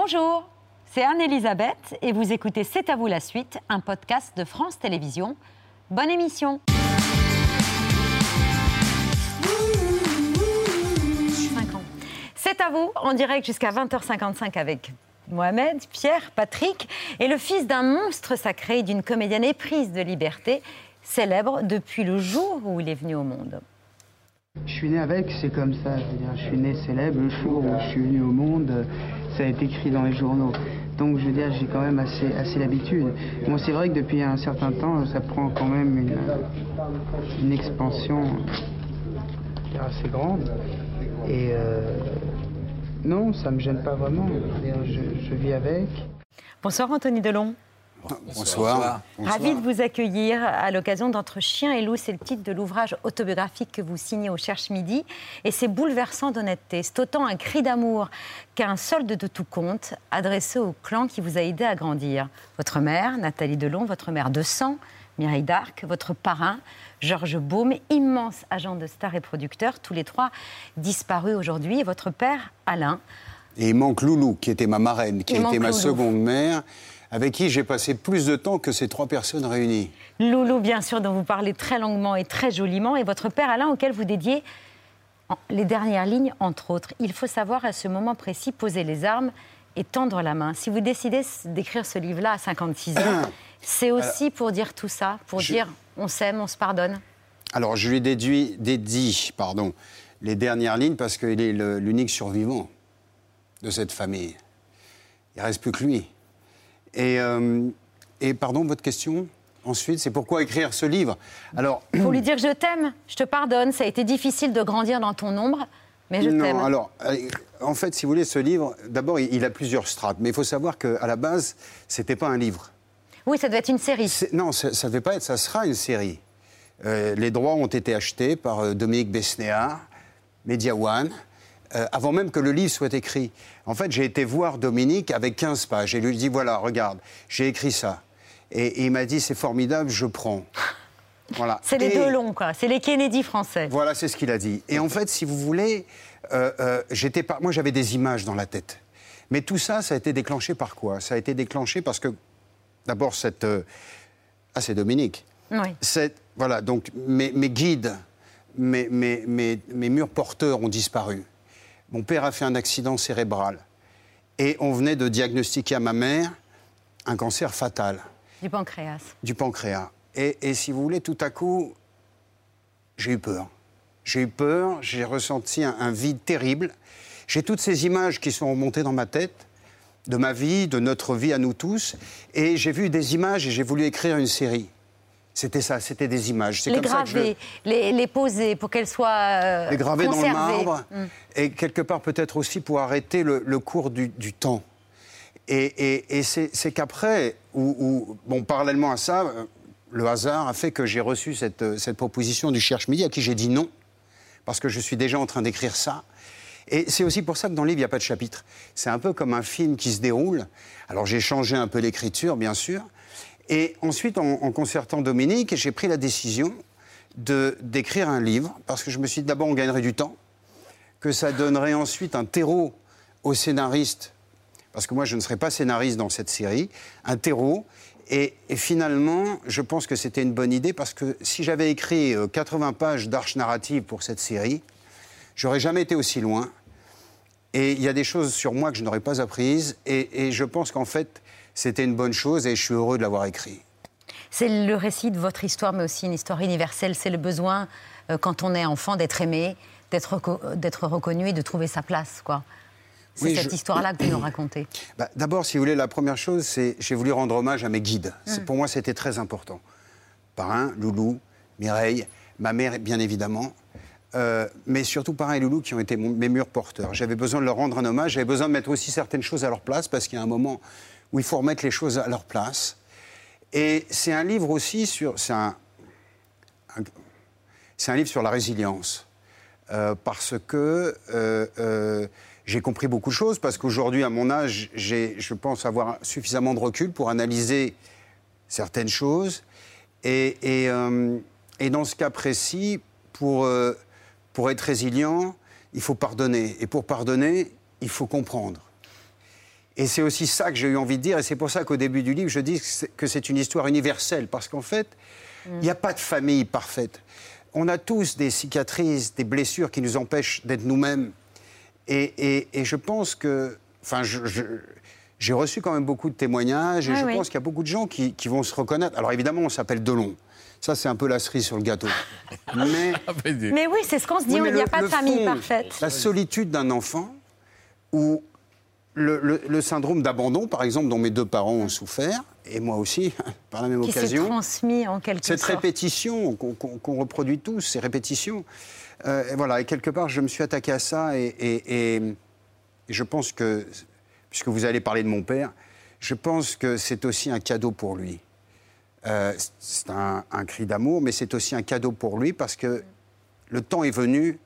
Bonjour, c'est Anne-Elisabeth et vous écoutez C'est à vous la suite, un podcast de France Télévisions. Bonne émission C'est à vous, en direct jusqu'à 20h55 avec Mohamed, Pierre, Patrick, et le fils d'un monstre sacré et d'une comédienne éprise de liberté, célèbre depuis le jour où il est venu au monde. Je suis né avec, c'est comme ça. Je, suis né célèbre le jour où je suis venu au monde. Ça a été écrit dans les journaux. Donc je veux dire, j'ai quand même assez, assez l'habitude. Bon, c'est vrai que depuis un certain temps, ça prend quand même une, une expansion assez grande. Et euh, non, ça ne me gêne pas vraiment. Je, vis avec. Bonsoir Anthony Delon. Bonsoir. Ravi de vous accueillir à l'occasion d'Entre chien et loup. C'est le titre de l'ouvrage autobiographique que vous signez au Cherche Midi. Et c'est bouleversant d'honnêteté. C'est autant un cri d'amour qu'un solde de tout compte adressé au clan qui vous a aidé à grandir. Votre mère, Nathalie Delon, votre mère de sang, Mireille Darc, votre parrain, Georges Baume, immense agent de star et producteur, tous les trois disparus aujourd'hui, et votre père, Alain. Et il manque Loulou, qui était ma marraine, qui était ma seconde mère, avec qui j'ai passé plus de temps que ces trois personnes réunies. Loulou, bien sûr, dont vous parlez très longuement et très joliment, et votre père, Alain, auquel vous dédiez les dernières lignes, entre autres. Il faut savoir à ce moment précis poser les armes et tendre la main. Si vous décidez d'écrire ce livre-là à 56 ans, c'est aussi pour dire tout ça, pour dire on s'aime, on se pardonne Alors, je lui déduis, dédie pardon, les dernières lignes parce qu'il est l'unique survivant de cette famille. Il ne reste plus que lui. Et, euh, et pardon, votre question Ensuite, c'est pourquoi écrire ce livre? Alors, Pour lui dire je t'aime, je te pardonne, ça a été difficile de grandir dans ton ombre, mais je t'aime. Non, alors, euh, en fait, si vous voulez, ce livre, d'abord, il a plusieurs strates, mais il faut savoir qu'à la base, ce n'était pas un livre. Oui, ça doit être une série. Non, ça ne devait pas être, ça sera une série. Euh, les droits ont été achetés par euh, Dominique Besnéard, Media One, euh, avant même que le livre soit écrit. En fait, j'ai été voir Dominique avec 15 pages et lui dit voilà, regarde, j'ai écrit ça. Et, il m'a dit c'est formidable, je prends. Voilà. C'est les deux longs, quoi. C'est les Kennedy français. Voilà, c'est ce qu'il a dit. Et en fait, si vous voulez, j'étais pas... moi j'avais des images dans la tête. Mais tout ça, ça a été déclenché par quoi? Ça a été déclenché parce que D'abord, cette. Euh, ah, c'est Dominique. Oui. Voilà, donc mes, guides, mes, mes, murs porteurs ont disparu. Mon père a fait un accident cérébral. Et on venait de diagnostiquer à ma mère un cancer fatal. Du pancréas. Du pancréas. Et, si vous voulez, tout à coup, j'ai eu peur. J'ai eu peur, j'ai ressenti un vide terrible. J'ai toutes ces images qui sont remontées dans ma tête de ma vie, de notre vie à nous tous. Et j'ai vu des images et j'ai voulu écrire une série. C'était ça, c'était des images. Les graver, les, poser pour qu'elles soient euh, Les graver dans le marbre. Mm. Et quelque part peut-être aussi pour arrêter le, cours du, temps. Et, c'est qu'après, ou, bon, parallèlement à ça, euh, le hasard a fait que j'ai reçu cette, cette proposition du Cherche Midi à qui j'ai dit non, parce que je suis déjà en train d'écrire ça. Et c'est aussi pour ça que dans le livre, il n'y a pas de chapitre. C'est un peu comme un film qui se déroule. Alors j'ai changé un peu l'écriture, bien sûr. Et ensuite, en, concertant Dominique, j'ai pris la décision d'écrire un livre, parce que je me suis dit d'abord, on gagnerait du temps, que ça donnerait ensuite un terreau aux scénaristes, parce que moi, je ne serais pas scénariste dans cette série, un terreau. Et, finalement, je pense que c'était une bonne idée, parce que si j'avais écrit 80 euh, pages d'arches narratives pour cette série, j'aurais jamais été aussi loin. Et il y a des choses sur moi que je n'aurais pas apprises. Et, je pense qu'en fait, c'était une bonne chose et je suis heureux de l'avoir écrit. C'est le récit de votre histoire, mais aussi une histoire universelle. C'est le besoin, euh, quand on est enfant, d'être aimé, d'être reconnu et de trouver sa place. quoi. C'est cette histoire-là que vous nous racontez. Bah, d'abord, si vous voulez, la première chose, c'est j'ai voulu rendre hommage à mes guides. Mm. Pour moi, c'était très important. Parrain, Loulou, Mireille, ma mère, bien évidemment. Euh, mais surtout pareil, Loulou, qui ont été mes murs porteurs. J'avais besoin de leur rendre un hommage, j'avais besoin de mettre aussi certaines choses à leur place, parce qu'il y a un moment où il faut remettre les choses à leur place. Et c'est un livre aussi sur... C'est un, c'est un livre sur la résilience. Euh, parce que euh, j'ai compris beaucoup de choses, parce qu'aujourd'hui, à mon âge, je pense avoir suffisamment de recul pour analyser certaines choses. Et, et, et dans ce cas précis, pour pour être résilient, il faut pardonner. Et pour pardonner, il faut comprendre. Et c'est aussi ça que j'ai eu envie de dire, et c'est pour ça qu'au début du livre, je dis que c'est une histoire universelle, parce qu'en fait, il n'y a pas de famille parfaite. On a tous des cicatrices, des blessures qui nous empêchent d'être nous-mêmes. Et, je pense que, enfin, j'ai reçu quand même beaucoup de témoignages, et je pense qu'il y a beaucoup de gens qui, qui, vont se reconnaître. Alors évidemment, on s'appelle Delon. Ça, c'est un peu la cerise sur le gâteau. Mais, mais oui, c'est ce qu'on se dit, il n'y a pas de famille parfaite. La solitude d'un enfant, ou le, syndrome d'abandon, par exemple, dont mes deux parents ont souffert, et moi aussi, par la même qui occasion. Qui transmis en quelque cette sorte. Cette répétition qu'on reproduit tous, ces répétitions. Euh, et voilà, et quelque part, je me suis attaqué à ça, et, je pense que, puisque vous allez parler de mon père, je pense que c'est aussi un cadeau pour lui. Euh, c'est un, cri d'amour, mais c'est aussi un cadeau pour lui parce que le temps est venu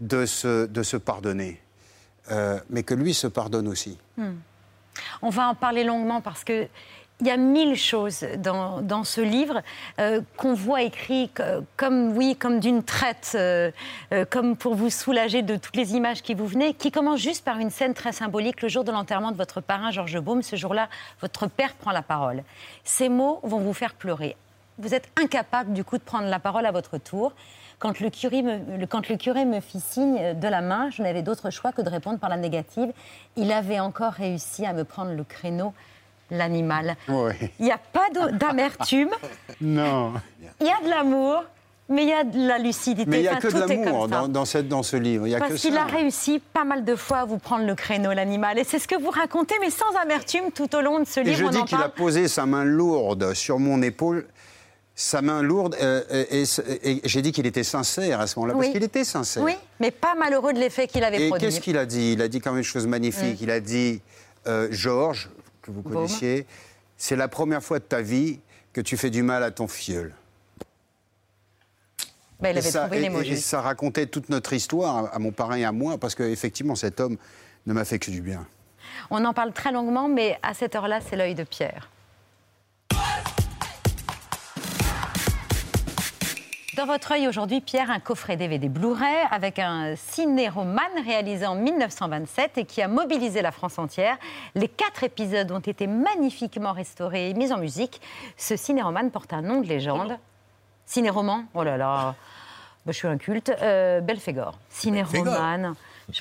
de se, de se pardonner, euh, mais que lui se pardonne aussi. Hmm. On va en parler longuement parce que il y a mille choses dans, dans ce livre euh, qu'on voit écrit comme, oui, comme d'une traite, euh, comme pour vous soulager de toutes les images qui vous venaient, qui commence juste par une scène très symbolique, le jour de l'enterrement de votre parrain Georges Baume. Ce jour-là, votre père prend la parole. Ces mots vont vous faire pleurer. Vous êtes incapable, du coup, de prendre la parole à votre tour. Quand le, curé me, quand le curé me fit signe de la main, je n'avais d'autre choix que de répondre par la négative. Il avait encore réussi à me prendre le créneau l'animal. Il n'y a pas d'amertume. non. Il y a de l'amour. Mais il y a de la lucidité. Mais il n'y a que de l'amour dans, dans, dans, ce livre. Parce qu'il a réussi pas mal de fois à vous prendre le créneau, l'animal. Et c'est ce que vous racontez, mais sans amertume, tout au long de ce livre. Et je dis qu'il a posé sa main lourde sur mon épaule. Sa main lourde, euh, et, j'ai dit qu'il était sincère à ce moment-là, parce qu'il était sincère. Oui, mais pas malheureux de l'effet qu'il avait produit. Et qu'est-ce qu'il a dit? Il a dit quand même une chose magnifique. Mm. Il a dit euh, Georges, que vous connaissiez. C'est la première fois de ta vie que tu fais du mal à ton filleul. Ben, il avait ça, trouvé et, et, ça racontait toute notre histoire à mon parrain et à moi, parce qu'effectivement, cet homme ne m'a fait que du bien. On en parle très longuement, mais à cette heure-là, c'est l'œil de Pierre. Dans votre œil aujourd'hui, Pierre, un coffret DVD Blu-ray avec un ciné-roman réalisé en 1927 et qui a mobilisé la France entière. Les quatre épisodes ont été magnifiquement restaurés et mis en musique. Ce ciné-roman porte un nom de légende. Ciné-roman? Oh là là bah, je suis un culte. Euh, Belphégor. Ciné-roman.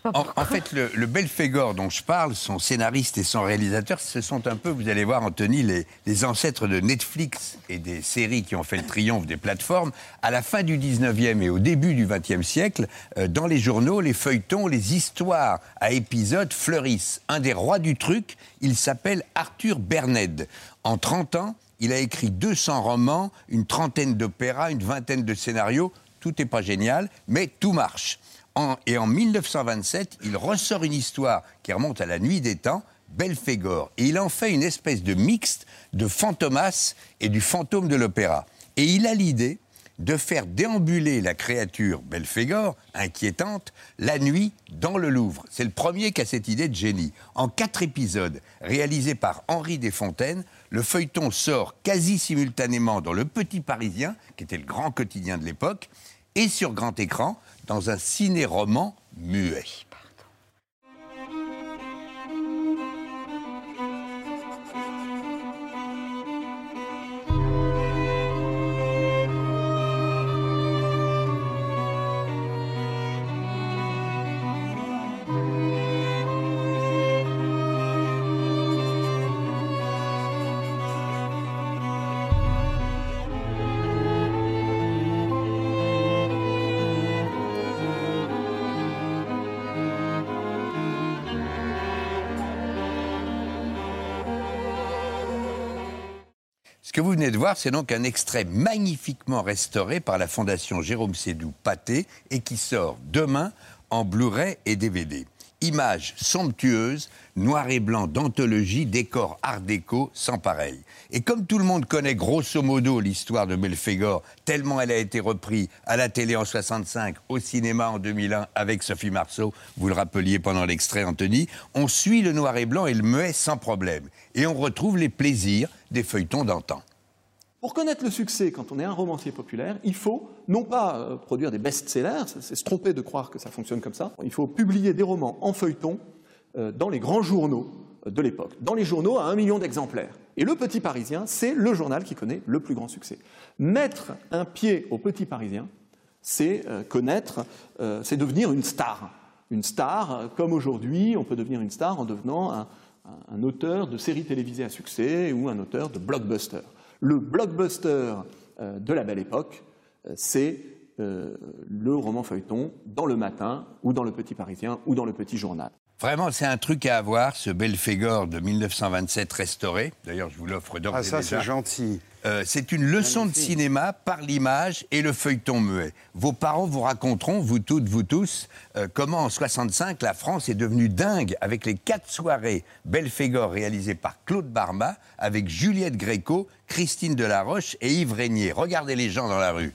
En, fait, le, le, Belphégor dont je parle, son scénariste et son réalisateur, ce sont un peu, vous allez voir, Anthony, les, ancêtres de Netflix et des séries qui ont fait le triomphe des plateformes. À la fin du 19e et au début du 20e siècle, euh, dans les journaux, les feuilletons, les histoires à épisodes fleurissent. Un des rois du truc, il s'appelle Arthur Berned. En 30 ans, il a écrit 200 romans, une trentaine d'opéras, une vingtaine de scénarios. Tout n'est pas génial, mais tout marche et en 1927, il ressort une histoire qui remonte à la nuit des temps, Belphégor. Et il en fait une espèce de mixte de Fantomas et du fantôme de l'opéra. Et il a l'idée de faire déambuler la créature Belphégor, inquiétante, la nuit dans le Louvre. C'est le premier qui a cette idée de génie. En quatre épisodes, réalisés par Henri Desfontaines, le feuilleton sort quasi simultanément dans Le Petit Parisien, qui était le grand quotidien de l'époque, et sur grand écran, dans un ciné-roman muet. Que vous venez de voir, c'est donc un extrait magnifiquement restauré par la Fondation Jérôme Sédou Pâté et qui sort demain en Blu-ray et DVD. Images somptueuses, noir et blanc d'anthologie, décor art déco sans pareil. Et comme tout le monde connaît grosso modo l'histoire de Belphégor, tellement elle a été reprise à la télé en 65, au cinéma en 2001 avec Sophie Marceau, vous le rappeliez pendant l'extrait Anthony, on suit le noir et blanc et le muet sans problème. Et on retrouve les plaisirs des feuilletons d'antan. Pour connaître le succès quand on est un romancier populaire, il faut non pas euh, produire des best-sellers, c'est se tromper de croire que ça fonctionne comme ça, il faut publier des romans en feuilleton euh, dans les grands journaux de l'époque. Dans les journaux, à un million d'exemplaires. Et le Petit Parisien, c'est le journal qui connaît le plus grand succès. Mettre un pied au Petit Parisien, c'est euh, connaître, euh, c'est devenir une star. Une star, euh, comme aujourd'hui, on peut devenir une star en devenant un, un auteur de séries télévisées à succès ou un auteur de blockbuster. Le blockbuster de la belle époque, c'est le roman feuilleton dans le matin ou dans le Petit Parisien ou dans le Petit Journal. Vraiment, c'est un truc à avoir, ce Belphégor de 1927 restauré. D'ailleurs, je vous l'offre d'ores Ah, ça, c'est gentil. Euh, c'est une leçon de cinéma par l'image et le feuilleton muet. Vos parents vous raconteront, vous toutes, vous tous, euh, comment en 65 la France est devenue dingue avec les quatre soirées Belphégor réalisées par Claude Barma avec Juliette Gréco, Christine Delaroche et Yves Régnier. Regardez les gens dans la rue.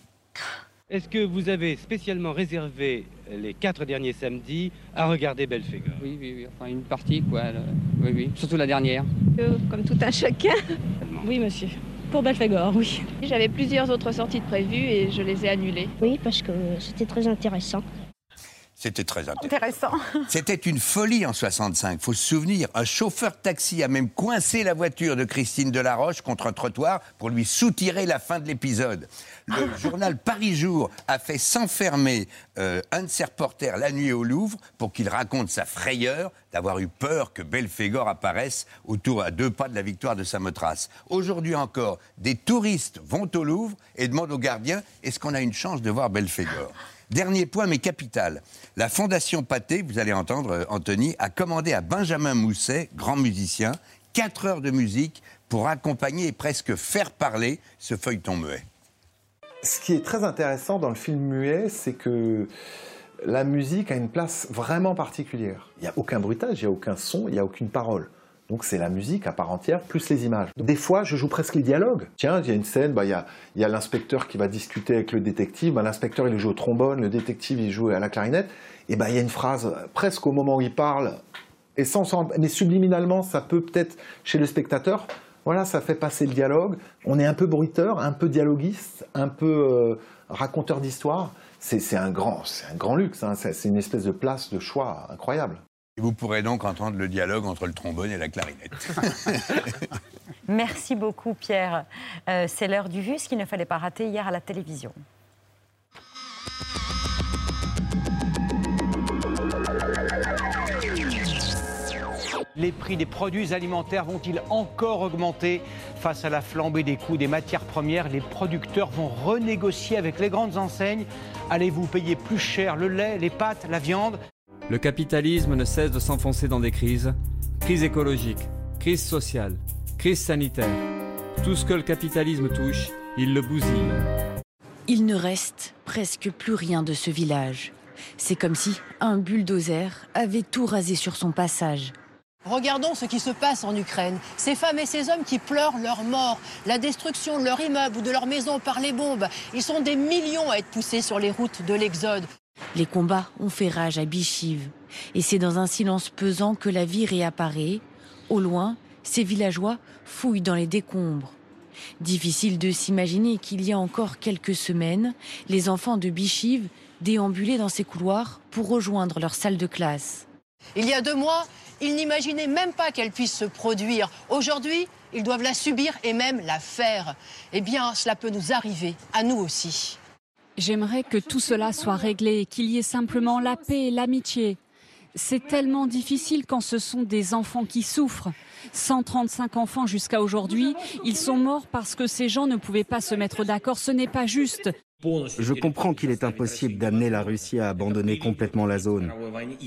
Est-ce que vous avez spécialement réservé les quatre derniers samedis à regarder Belphégor Oui, oui, oui, enfin une partie, quoi. le- Oui, oui, surtout la dernière. Euh, Comme tout un chacun. Oui, monsieur. Pour Belphégor, oui. J'avais plusieurs autres sorties de prévues et je les ai annulées. Oui, parce que c'était très intéressant. C'était très intéressant. Intéressant. C'était une folie en 65. Faut se souvenir, un chauffeur de taxi a même coincé la voiture de Christine Delaroche contre un trottoir pour lui soutirer la fin de l'épisode. Le journal Paris Jour a fait s'enfermer euh, un de ses reporters la nuit au Louvre pour qu'il raconte sa frayeur d'avoir eu peur que Belphégor apparaisse autour à deux pas de la victoire de Samothrace. Aujourd'hui encore, des touristes vont au Louvre et demandent aux gardiens est-ce qu'on a une chance de voir Belphégor? Dernier point, mais capital. La Fondation Pathé, vous allez entendre, euh, Anthony, a commandé à Benjamin Mousset, grand musicien, 4 heures de musique pour accompagner et presque faire parler ce feuilleton muet. Ce qui est très intéressant dans le film muet, c'est que la musique a une place vraiment particulière. Il n'y a aucun bruitage, il n'y a aucun son, il n'y a aucune parole. Donc c'est la musique à part entière, plus les images. Des fois, je joue presque les dialogues. Tiens, il y a une scène, bah, il y a, y a l'inspecteur qui va discuter avec le détective. Bah, l'inspecteur, il joue au trombone, le détective, il joue à la clarinette. Et ben il y a une phrase, presque au moment où il parle, et sans, mais subliminalement, ça peut peut-être, chez le spectateur, voilà, ça fait passer le dialogue. On est un peu bruiteur, un peu dialoguiste, un peu euh, raconteur d'histoire. C'est un grand, un grand luxe. hein. C'est une espèce de place de choix incroyable. Et vous pourrez donc entendre le dialogue entre le trombone et la clarinette. Merci beaucoup, Pierre. Euh, c'est l'heure du vu, ce qu'il ne fallait pas rater hier à la télévision. Les prix des produits alimentaires vont-ils encore augmenter Face à la flambée des coûts des matières premières, les producteurs vont renégocier avec les grandes enseignes. Allez-vous payer plus cher le lait, les pâtes, la viande? Le capitalisme ne cesse de s'enfoncer dans des crises. Crise écologique, crise sociale, crise sanitaire. Tout ce que le capitalisme touche, il le bousille. Il ne reste presque plus rien de ce village. C'est comme si un bulldozer avait tout rasé sur son passage. Regardons ce qui se passe en Ukraine. Ces femmes et ces hommes qui pleurent leur mort, la destruction de leur immeuble ou de leur maison par les bombes. Ils sont des millions à être poussés sur les routes de l'Exode. Les combats ont fait rage à Bichiv. Et c'est dans un silence pesant que la vie réapparaît. Au loin, ces villageois fouillent dans les décombres. Difficile de s'imaginer qu'il y a encore quelques semaines, les enfants de Bichiv déambulaient dans ces couloirs pour rejoindre leur salle de classe. Il y a deux mois, ils n'imaginaient même pas qu'elle puisse se produire. Aujourd'hui, ils doivent la subir et même la faire. Eh bien, cela peut nous arriver, à nous aussi. J'aimerais que tout cela soit réglé, qu'il y ait simplement la paix et l'amitié. C'est tellement difficile quand ce sont des enfants qui souffrent. 135 enfants jusqu'à aujourd'hui, ils sont morts parce que ces gens ne pouvaient pas se mettre d'accord. Ce n'est pas juste. Je comprends qu'il est impossible d'amener la Russie à abandonner complètement la zone.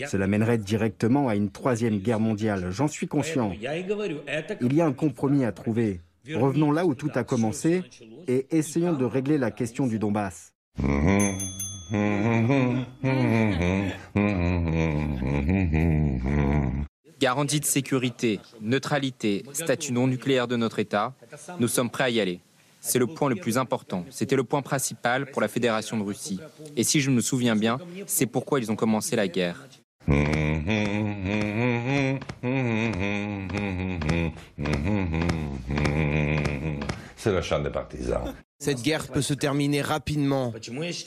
Cela mènerait directement à une troisième guerre mondiale, j'en suis conscient. Il y a un compromis à trouver. Revenons là où tout a commencé et essayons de régler la question du Donbass. Garantie de sécurité, neutralité, statut non nucléaire de notre État, nous sommes prêts à y aller. C'est le point le plus important. C'était le point principal pour la Fédération de Russie. Et si je me souviens bien, c'est pourquoi ils ont commencé la guerre. C'est le chant des partisans. Cette guerre peut se terminer rapidement.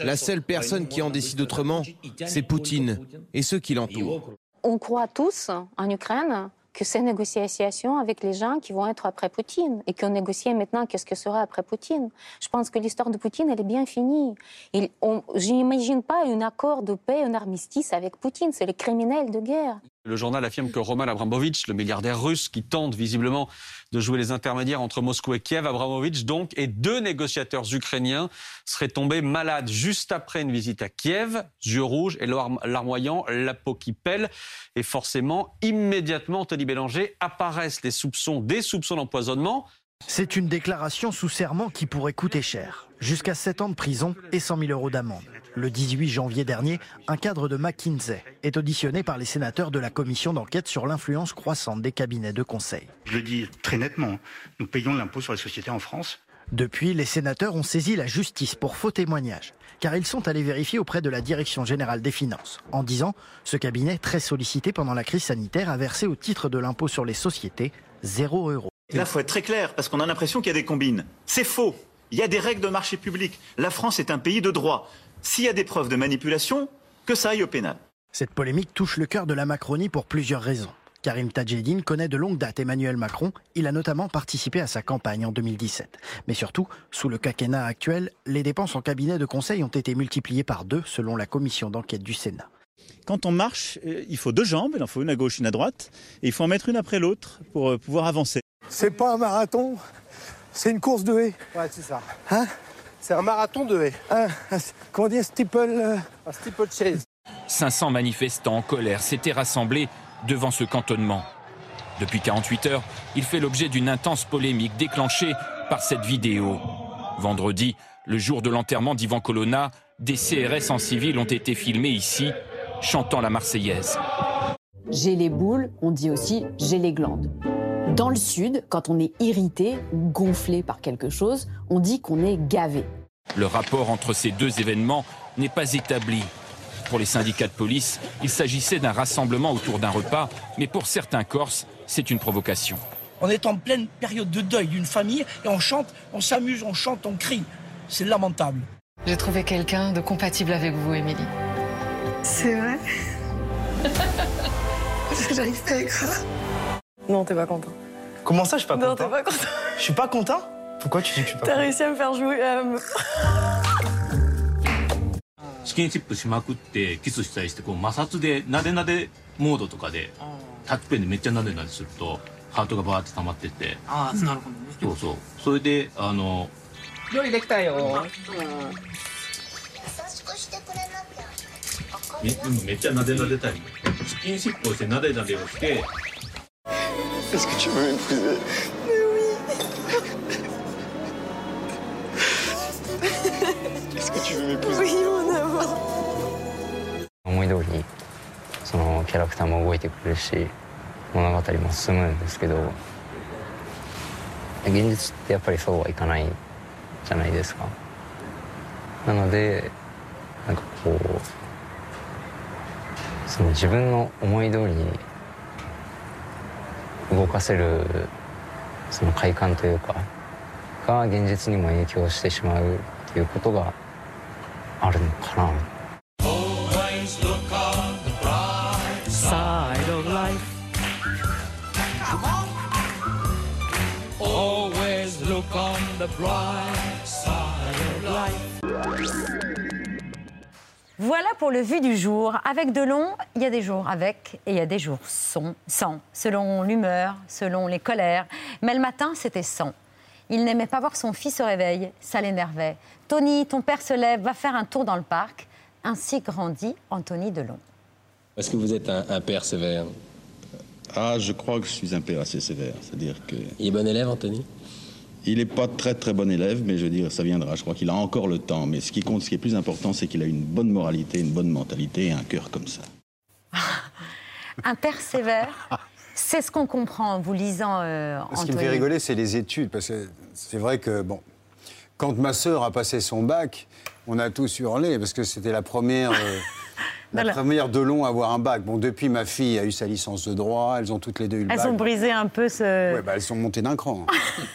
La seule personne qui en décide autrement, c'est Poutine et ceux qui l'entourent. On croit tous en Ukraine que ces négociations avec les gens qui vont être après Poutine et qu'on négocie maintenant qu'est-ce que sera après Poutine. Je pense que l'histoire de Poutine, elle est bien finie. Je n'imagine pas un accord de paix, un armistice avec Poutine. C'est le criminel de guerre. Le journal affirme que Roman Abramovich, le milliardaire russe qui tente visiblement de jouer les intermédiaires entre Moscou et Kiev, Abramovich donc, et deux négociateurs ukrainiens seraient tombés malades juste après une visite à Kiev, yeux rouges et larmoyant, la peau qui pèle. Et forcément, immédiatement, Tony Bélanger, apparaissent les soupçons, des soupçons d'empoisonnement. C'est une déclaration sous serment qui pourrait coûter cher. Jusqu'à 7 ans de prison et 100 000 euros d'amende. Le 18 janvier dernier, un cadre de McKinsey est auditionné par les sénateurs de la commission d'enquête sur l'influence croissante des cabinets de conseil. Je le dis très nettement, nous payons l'impôt sur les sociétés en France. Depuis, les sénateurs ont saisi la justice pour faux témoignages, car ils sont allés vérifier auprès de la Direction générale des finances, en disant ce cabinet, très sollicité pendant la crise sanitaire, a versé au titre de l'impôt sur les sociétés 0 euros. Là, il faut être très clair, parce qu'on a l'impression qu'il y a des combines. C'est faux. Il y a des règles de marché public. La France est un pays de droit. S'il y a des preuves de manipulation, que ça aille au pénal. Cette polémique touche le cœur de la Macronie pour plusieurs raisons. Karim Tadjedine connaît de longue date Emmanuel Macron. Il a notamment participé à sa campagne en 2017. Mais surtout, sous le quinquennat actuel, les dépenses en cabinet de conseil ont été multipliées par deux selon la commission d'enquête du Sénat. Quand on marche, euh, il faut deux jambes, il en faut une à gauche, une à droite, et il faut en mettre une après l'autre pour euh, pouvoir avancer. C'est pas un marathon, c'est une course de haie. Ouais, c'est ça. Hein? C'est un marathon de haie. Un, comment dire, steeple euh, Un steeple chase. 500 manifestants en colère s'étaient rassemblés devant ce cantonnement. Depuis 48 heures, il fait l'objet d'une intense polémique déclenchée par cette vidéo. Vendredi, le jour de l'enterrement d'Ivan Colonna, des CRS en civil ont été filmés ici, chantant la Marseillaise. J'ai les boules, on dit aussi j'ai les glandes. Dans le sud, quand on est irrité ou gonflé par quelque chose, on dit qu'on est gavé. Le rapport entre ces deux événements n'est pas établi. Pour les syndicats de police, il s'agissait d'un rassemblement autour d'un repas, mais pour certains Corses, c'est une provocation. On est en pleine période de deuil d'une famille et on chante, on s'amuse, on chante, on crie. C'est lamentable. J'ai trouvé quelqu'un de compatible avec vous, Émilie. C'est vrai? J'arrive pas à y croire. Non, t'es pas content. Comment ça, je suis pas content Non, t'es pas content. Je suis pas content Pourquoi tu dis que je suis pas content T'as réussi à me faire jouer. Euh... スキンシップしまくってキスしたりしてこう摩擦でなでなでモードとかでタッチペンでめっちゃなでなでするとハートがバーって溜まってってああなるほどねそうそうそれであの料理できたよ、うん、優しくしてくれなきゃめめっちゃなでなでたりスキンシップをしてなでなでをして Est-ce que tu veux m'épouser Mais oui Est-ce que tu veux m'épouser Oui, mon amour 思い通りそのキャラクターも動いてくれるし物語も進むんですけど現実ってやっぱりそうはいかないじゃないですか。なのでなんかこうその自分の思い通りに動かせるその快感というかが現実にも影響してしまうっていうことがあるのかな。Voilà pour le vu du jour. Avec Delon, il y a des jours avec et il y a des jours sans, sans selon l'humeur, selon les colères. Mais le matin, c'était sans. Il n'aimait pas voir son fils se réveiller, ça l'énervait. Tony, ton père se lève, va faire un tour dans le parc. Ainsi grandit Anthony Delon. Est-ce que vous êtes un, un père sévère? Ah, je crois que je suis un père assez sévère. C'est-à-dire que. Il est bon élève, Anthony? Il n'est pas très très bon élève, mais je veux dire, ça viendra. Je crois qu'il a encore le temps. Mais ce qui compte, ce qui est plus important, c'est qu'il a une bonne moralité, une bonne mentalité et un cœur comme ça. un père sévère C'est ce qu'on comprend en vous lisant euh, Ce qui me fait rigoler, c'est les études. Parce que c'est vrai que, bon, quand ma sœur a passé son bac, on a tous hurlé parce que c'était la première. Euh, la Voilà. première de long à avoir un bac. Bon, depuis, ma fille a eu sa licence de droit, elles ont toutes les deux eu le Elles bac. ont brisé un peu ce. Ouais, bah, elles sont montées d'un cran.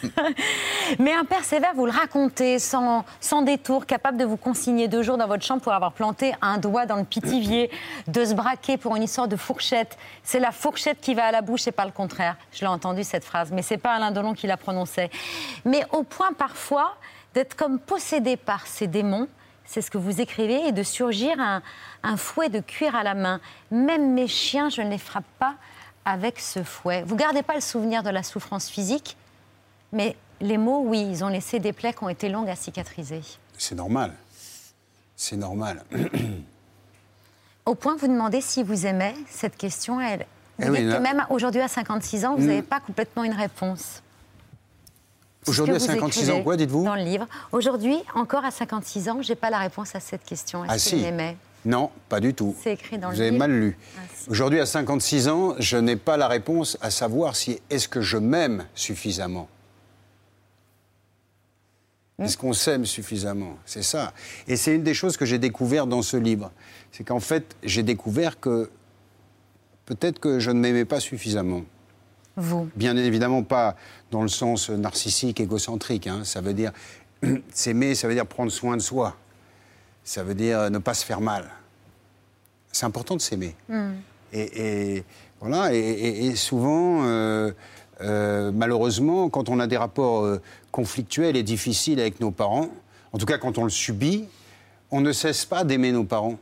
Mais un père sévère, vous le racontez sans, sans détour, capable de vous consigner deux jours dans votre chambre pour avoir planté un doigt dans le pitivier, de se braquer pour une histoire de fourchette. C'est la fourchette qui va à la bouche et pas le contraire. Je l'ai entendu cette phrase, mais c'est pas Alain Delon qui la prononçait. Mais au point parfois d'être comme possédé par ces démons. C'est ce que vous écrivez, et de surgir un, un fouet de cuir à la main. Même mes chiens, je ne les frappe pas avec ce fouet. Vous gardez pas le souvenir de la souffrance physique, mais les mots, oui, ils ont laissé des plaies qui ont été longues à cicatriser. C'est normal. C'est normal. Au point, vous demandez si vous aimez cette question. Elle, vous Eh dites là- que même aujourd'hui, à 56 ans, vous Mm. n'avez pas complètement une réponse. Aujourd'hui, à vous 56 ans, quoi, dites-vous Dans le livre. Aujourd'hui, encore à 56 ans, j'ai pas la réponse à cette question. Est-ce Ah que si. vous m'aimez Non, pas du tout. C'est écrit dans Vous le avez livre. mal lu. Ah, si. Aujourd'hui, à 56 ans, je n'ai pas la réponse à savoir si est-ce que je m'aime suffisamment. Mm. Est-ce qu'on s'aime suffisamment? C'est ça. Et c'est une des choses que j'ai découvert dans ce livre. C'est qu'en fait, j'ai découvert que peut-être que je ne m'aimais pas suffisamment. Vous. Bien évidemment pas dans le sens narcissique, égocentrique. hein. Ça veut dire s'aimer, ça veut dire prendre soin de soi. Ça veut dire ne pas se faire mal. C'est important de s'aimer. Mm. Et, et voilà. Et, et- et souvent, euh, euh, malheureusement, quand on a des rapports euh, conflictuels et difficiles avec nos parents, en tout cas quand on le subit, on ne cesse pas d'aimer nos parents.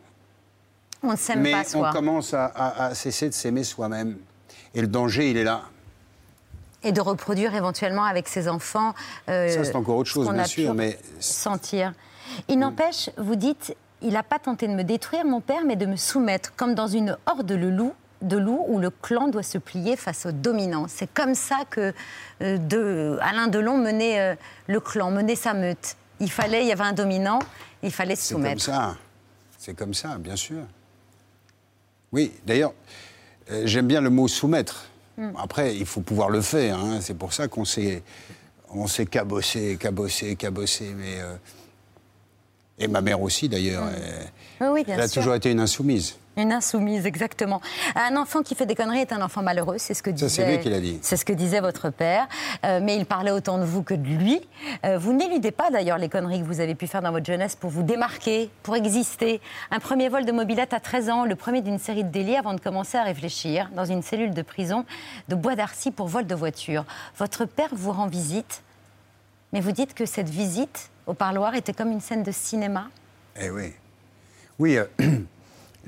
On ne s'aime Mais pas on soi. commence à, à- à cesser de s'aimer soi-même. Et le danger, il est là. Et de reproduire éventuellement avec ses enfants. euh, Ça, c'est encore autre chose, bien sûr, mais- Sentir. Il n'empêche, vous dites, il n'a pas tenté de me détruire, mon père, mais de me soumettre, comme dans une horde de loups de loups où le clan doit se plier face au dominant. C'est comme ça que euh, de, Alain Delon menait euh, le clan, menait sa meute. Il fallait, il y avait un dominant, il fallait se C'est comme soumettre. ça. C'est comme ça, bien sûr. Oui, d'ailleurs, euh, j'aime bien le mot soumettre. Mm. Après, il faut pouvoir le faire. hein. C'est pour ça qu'on s'est, on s'est cabossé, cabossé, cabossé. Mais euh, et ma mère aussi, d'ailleurs. elle- Oui, oui, Mm. bien Elle a sûr. toujours été une insoumise. Une insoumise, exactement. Un enfant qui fait des conneries est un enfant malheureux, c'est ce que disait. C'est lui qui l'a dit. C'est ce que disait votre père. Euh, mais il parlait autant de vous que de lui. Euh, vous n'éludez pas d'ailleurs les conneries que vous avez pu faire dans votre jeunesse pour vous démarquer, pour exister. Un premier vol de mobilette à 13 ans, le premier d'une série de délits avant de commencer à réfléchir dans une cellule de prison de Bois d'Arcy pour vol de voiture. Votre père vous rend visite, mais vous dites que cette visite au parloir était comme une scène de cinéma. Eh oui. Oui, euh,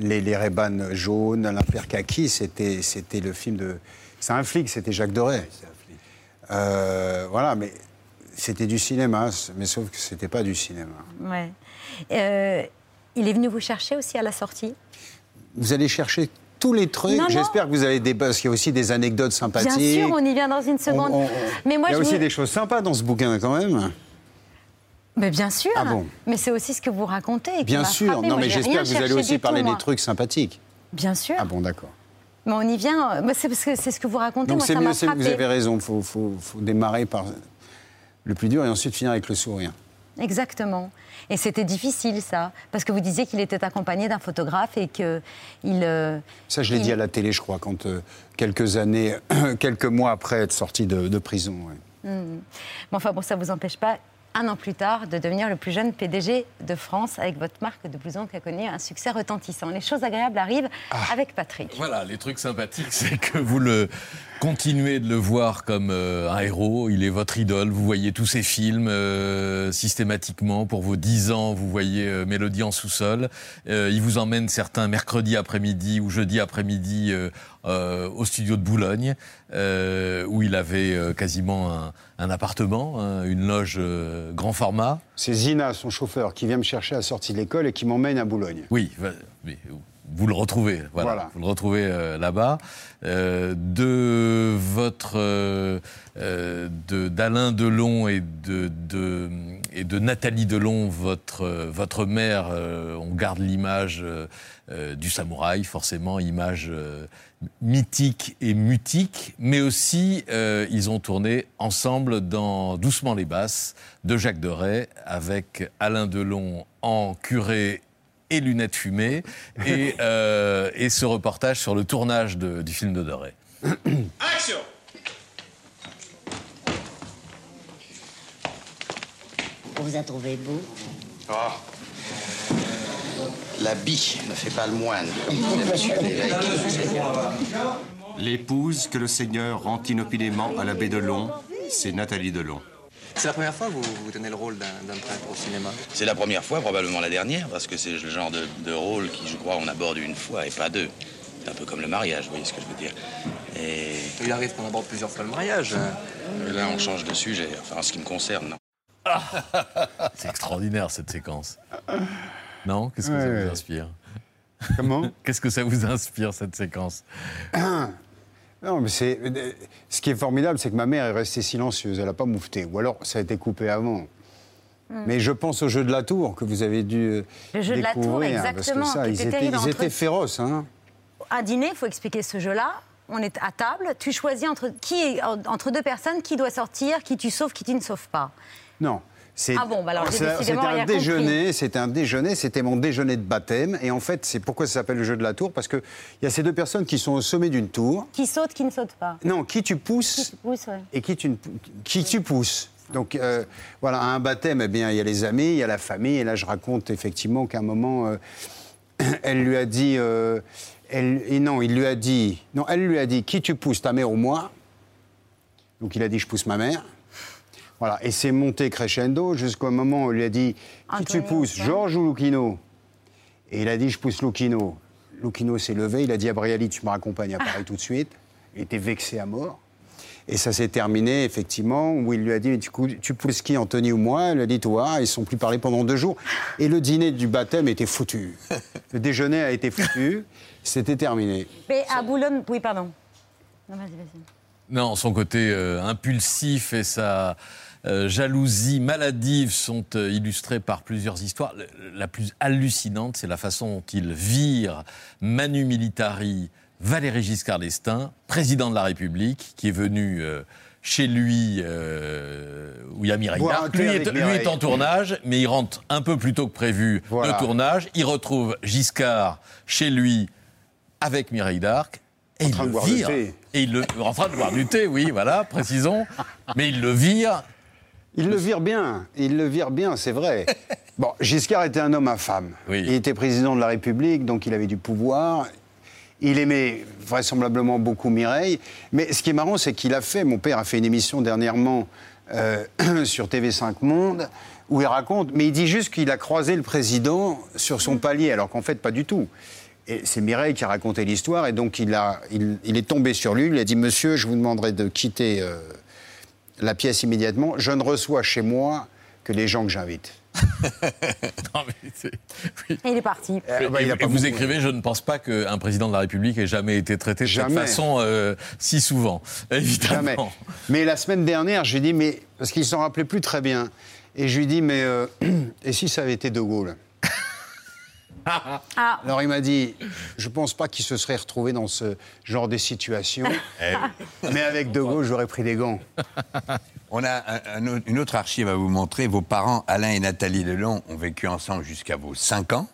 les, les Ray-Ban jaunes, l'Impair Kaki, c'était, c'était le film de. C'est un flic, c'était Jacques Doré. Euh, voilà, mais c'était du cinéma, mais sauf que c'était pas du cinéma. Ouais. Euh, il est venu vous chercher aussi à la sortie? Vous allez chercher tous les trucs. Non, non. J'espère que vous avez des. Parce qu'il y a aussi des anecdotes sympathiques. Bien sûr, on y vient dans une seconde. On- on- Mais moi, Il y a je aussi vous- des choses sympas dans ce bouquin, quand même. Mais bien sûr. Ah bon Mais c'est aussi ce que vous racontez. et Bien sûr. Non, Moi, mais j'espère que vous allez aussi parler tout, des trucs sympathiques. Bien sûr. Ah bon, d'accord. Mais on y vient. C'est parce que c'est ce que vous racontez. Donc moi, ça mieux, vous avez raison. Il faut, faut- faut démarrer par le plus dur et ensuite finir avec le sourire. Exactement. Et c'était difficile, ça. Parce que vous disiez qu'il était accompagné d'un photographe et qu'il. euh, Ça, je l'ai il- dit à la télé, je crois, quand euh, quelques années, quelques mois après être sorti de, de prison. ouais. Hmm. Mais enfin, bon, ça ne vous empêche pas, un an plus tard, de devenir le plus jeune PDG de France avec votre marque de blouson qui a connu un succès retentissant. Les choses agréables arrivent Ah. avec Patrick. Voilà, les trucs sympathiques, c'est que vous le continuez de le voir comme euh, un héros. Il est votre idole. Vous voyez tous ses films euh, systématiquement. Pour vos 10 ans, vous voyez euh, Mélodie en sous-sol. Euh, il vous emmène certains mercredi après-midi ou jeudi après-midi euh, au studio de Boulogne, euh, où il avait euh, quasiment un, un appartement, hein, une loge grand format. C'est Zina, son chauffeur, qui vient me chercher à la sortie de l'école et qui m'emmène à Boulogne. Oui, mais vous le retrouvez, voilà, Voilà. vous le retrouvez euh, là-bas. Euh, de votre, euh, de d'Alain Delon et de, de et de Nathalie Delon, votre votre mère, on garde l'image du samouraï, forcément, image mythique et mutique, mais aussi ils ont tourné ensemble dans Doucement les basses de Jacques Deray avec Alain Delon en curé et lunettes fumées, et, euh, et ce reportage sur le tournage de- du film de Doré. Action On vous a trouvé beau Ah. L'habit ne fait pas le moine, comme disait monsieur l'évêque. L'épouse que le Seigneur rend inopinément à l'abbé Delon, c'est Nathalie Delon. C'est la première fois que vous, vous tenez le rôle d'un prêtre au cinéma C'est la première fois, probablement la dernière, parce que c'est le genre de, de rôle qui, je crois, on aborde une fois et pas deux. C'est un peu comme le mariage, vous voyez ce que je veux dire. Et, Il arrive qu'on aborde plusieurs fois le mariage. hein. et là, on change de sujet, enfin, en ce qui me concerne, non. C'est extraordinaire cette séquence. Non Qu'est-ce que ça vous inspire? Comment? Qu'est-ce que ça vous inspire cette séquence? Non, mais c'est. euh, Ce qui est formidable, c'est que ma mère est restée silencieuse. Elle n'a pas moufté. Ou alors, ça a été coupé avant. Mm. Mais je pense au jeu de la tour que vous avez dû euh, Le jeu de la tour, découvrir, exactement, Parce que ça, ils étaient, ils étaient féroces. Hein. À dîner, il faut expliquer ce jeu-là. On est à table, tu choisis entre, qui est, entre deux personnes qui doit sortir, qui tu sauves, qui tu ne sauves pas. Non. C'est- Ah bon, bah alors C'était un déjeuner, c'était un déjeuner, c'était mon déjeuner de baptême. Et en fait, c'est pourquoi ça s'appelle le jeu de la tour Parce qu'il y a ces deux personnes qui sont au sommet d'une tour. Qui saute, qui ne saute pas. Non, qui tu pousses Pousse, ouais. et qui tu, qui tu pousses. Donc euh, voilà, à un baptême, eh bien, il y a les amis, il y a la famille. Et là, je raconte effectivement qu'à un moment, euh, elle lui a dit, euh, elle, et non, il lui a dit, non, elle lui a dit, qui tu pousses, ta mère ou moi? Donc il a dit, je pousse ma mère. Voilà, et c'est monté crescendo jusqu'au moment où il lui a dit, qui tu pousses, ça. Georges ou Lucchino Et il a dit, je pousse Lucchino. Lucchino s'est levé, il a dit à Brialy, tu me raccompagnes à Paris tout de suite. Il était vexé à mort. Et ça s'est terminé, effectivement, où il lui a dit du coup, Tu pousses qui, Anthony ou moi? Elle lui a dit Toi. Ils ne sont plus parlé pendant deux jours. Et le dîner du baptême était foutu. Le déjeuner a été foutu. C'était terminé. Mais à Boulogne, oui, pardon. Non, vas-y, vas-y. Non, son côté euh, impulsif et sa euh, jalousie maladive sont euh, illustrés par plusieurs histoires. La plus hallucinante, c'est la façon dont il vire Manu Militari, Valéry Giscard d'Estaing, président de la République, qui est venu euh, chez lui euh, où il y a Mireille Lui, est, lui est en tournage, mais il rentre un peu plus tôt que prévu Voilà. le tournage. Il retrouve Giscard chez lui avec Mireille Darc. Et En il train le vire. Et il le, en train de boire du thé, oui, voilà, précisons. Mais il le vire. Il le vire bien. Il le vire bien, c'est vrai. Bon, Giscard était un homme infâme. Il était président de la République, donc il avait du pouvoir. Il aimait vraisemblablement beaucoup Mireille. Mais ce qui est marrant, c'est qu'il a fait, mon père a fait une émission dernièrement euh, sur TV5 Monde, où il raconte, mais il dit juste qu'il a croisé le président sur son palier, alors qu'en fait, pas du tout. Et c'est Mireille qui a raconté l'histoire, et donc il, a, il, il est tombé sur lui, il a dit Monsieur, je vous demanderai de quitter euh, la pièce immédiatement. Je ne reçois chez moi que les gens que j'invite. Et il est parti. Eh, bah, il et vous écrivez, je ne pense pas qu'un président de la République ait jamais été traité de Jamais. cette façon euh, si souvent, évidemment. Jamais. Mais la semaine dernière, j'ai dit, mais. Parce qu'il s'en rappelait plus très bien. Et je lui ai dit, mais. euh, et si ça avait été De Gaulle? Ah, Alors il m'a dit, je pense pas qu'il se serait retrouvé dans ce genre de situation. mais avec De Gaulle, j'aurais pris des gants. On a un- un autre- une autre archive à vous montrer. Vos parents, Alain et Nathalie Delon, ont vécu ensemble jusqu'à vos 5 ans.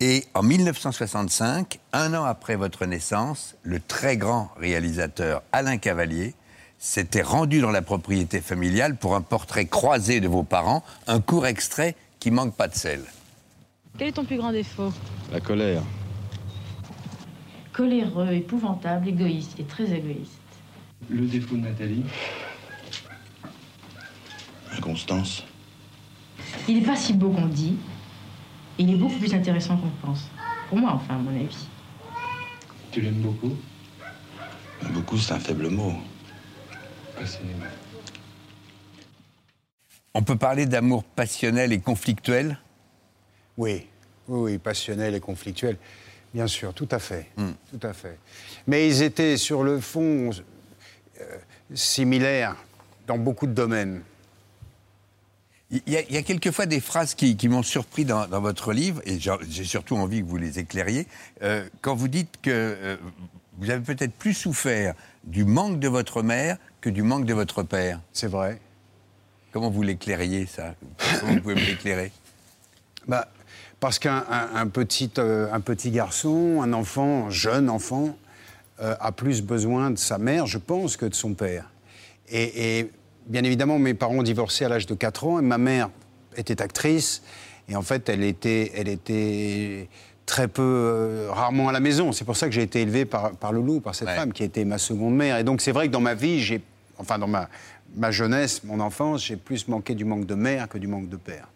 Et en 1965, un an après votre naissance, le très grand réalisateur Alain Cavalier s'était rendu dans la propriété familiale pour un portrait croisé de vos parents, un court extrait qui manque pas de sel. Quel est ton plus grand défaut? La colère. Coléreux, épouvantable, égoïste et très égoïste. Le défaut de Nathalie? Inconstance. Il n'est pas si beau qu'on dit. Il est beaucoup plus intéressant qu'on pense. Pour moi, enfin, à mon avis. Tu l'aimes beaucoup? Beaucoup, c'est un faible mot. On peut parler d'amour passionnel et conflictuel? Oui, oui, oui, passionnel et conflictuel. Bien sûr, tout à fait. Tout à fait. Mais ils étaient sur le fond euh, similaires dans beaucoup de domaines. Il y, a, il y a quelquefois des phrases qui, qui m'ont surpris dans, dans votre livre, et j'ai j'ai surtout envie que vous les éclairiez, euh, quand vous dites que euh, vous avez peut-être plus souffert du manque de votre mère que du manque de votre père. C'est vrai. Comment vous l'éclairiez, ça? Comment vous pouvez me l'éclairer? Bah, Parce qu'un un- un petit, euh, un petit garçon, un enfant, un jeune enfant, euh, a plus besoin de sa mère, je pense, que de son père. Et, et bien évidemment, mes parents ont divorcé à l'âge de 4 ans et ma mère était actrice. Et en fait, elle était, elle était très peu, euh, rarement à la maison. C'est pour ça que j'ai été élevé par, par Loulou, par cette femme qui été ma seconde mère. Et donc, c'est vrai que dans ma vie, j'ai, enfin, dans ma, ma jeunesse, mon enfance, j'ai plus manqué du manque de mère que du manque de père.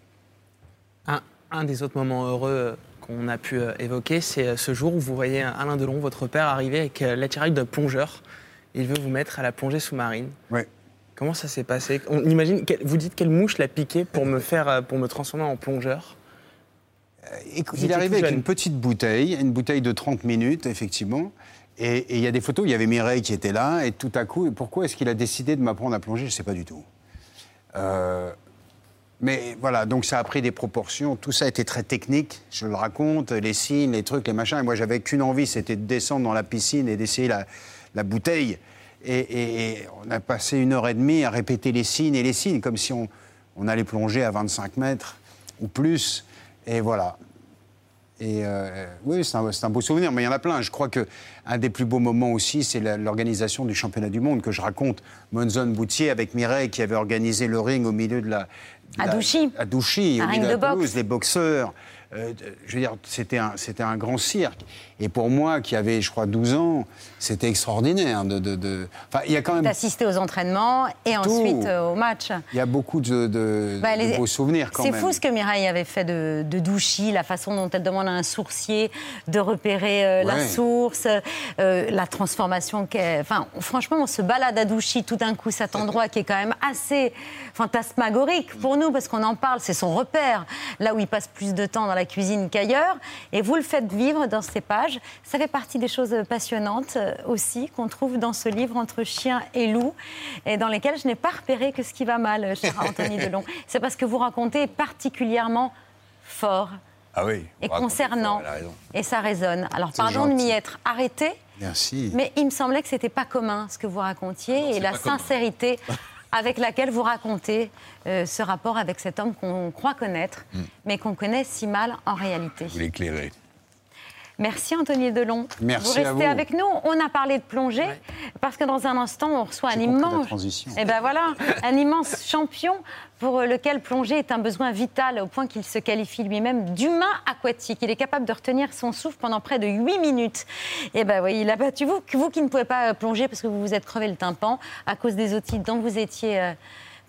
Un, un des autres moments heureux euh, qu'on a pu euh, évoquer, c'est euh, ce jour où vous voyez Alain Delon, votre père, arriver avec l'attirail de plongeur. Il veut vous mettre à la plongée sous-marine. Ouais. Comment ça s'est passé? On imagine, vous dites quelle mouche l'a piqué pour me faire, pour me transformer en plongeur? Écoute, il est arrivé avec une petite bouteille, une bouteille de 30 minutes, effectivement. Et il y a des photos, il y avait Mireille qui était là, et tout à coup, pourquoi est-ce qu'il a décidé de m'apprendre à plonger? Je ne sais pas du tout. Euh, mais voilà, donc ça a pris des proportions. Tout ça été très technique, je le raconte, les signes, les trucs, les machins. Et moi, j'avais qu'une envie, c'était de descendre dans la piscine et d'essayer la, bouteille. Et, on a passé une heure et demie à répéter les signes et les signes, comme si on, allait plonger à 25 mètres ou plus. Et voilà. Et euh, oui, c'est un, un beau souvenir, mais il y en a plein. Je crois que un des plus beaux moments aussi, c'est l'organisation du championnat du monde que je raconte. Monzon Boutier avec Mireille qui avait organisé le ring au milieu de la. À Douchy. À Douchy, Un au de boxe. les boxeurs. Euh, je veux dire, c'était un, c'était un grand cirque. Et pour moi, qui avait, je crois, 12 ans, c'était extraordinaire. De, de- de- Enfin, il y a quand même. D'assister aux entraînements et ensuite euh, au match. Il y a beaucoup de, de- Bah, les- beaux souvenirs quand C'est fou ce que Mireille avait fait de, Douchy, la façon dont elle demande à un sourcier de repérer euh, la source, euh, la transformation qu'elle... Enfin, franchement, on se balade à Douchy tout d'un coup, cet endroit qui est quand même assez fantasmagorique pour nous, parce qu'on en parle, c'est son repère, là où il passe plus de temps dans la cuisine qu'ailleurs. Et vous le faites vivre dans ces pages. Ça fait partie des choses passionnantes euh, aussi qu'on trouve dans ce livre entre chien et loup, et dans lesquelles je n'ai pas repéré que ce qui va mal, cher Anthony Delon. C'est parce que vous racontez particulièrement fort Ah oui. et concernant, et ça résonne. Alors pardon de m'y être arrêté, Merci. mais il me semblait que c'était pas commun ce que vous racontiez et la commun. sincérité avec laquelle vous racontez euh, ce rapport avec cet homme qu'on croit connaître, Mm. mais qu'on connaît si mal en réalité. Vous l'éclairez. Merci Anthony Delon. Merci vous à restez vous. avec nous. On a parlé de plongée parce que dans un instant on reçoit un immense, et ben voilà, un immense champion pour lequel plonger est un besoin vital au point qu'il se qualifie lui-même d'humain aquatique. Il est capable de retenir son souffle pendant près de 8 minutes. Et ben oui, il a battu vous, vous qui ne pouvez pas plonger parce que vous vous êtes crevé le tympan à cause des otites dont vous étiez euh,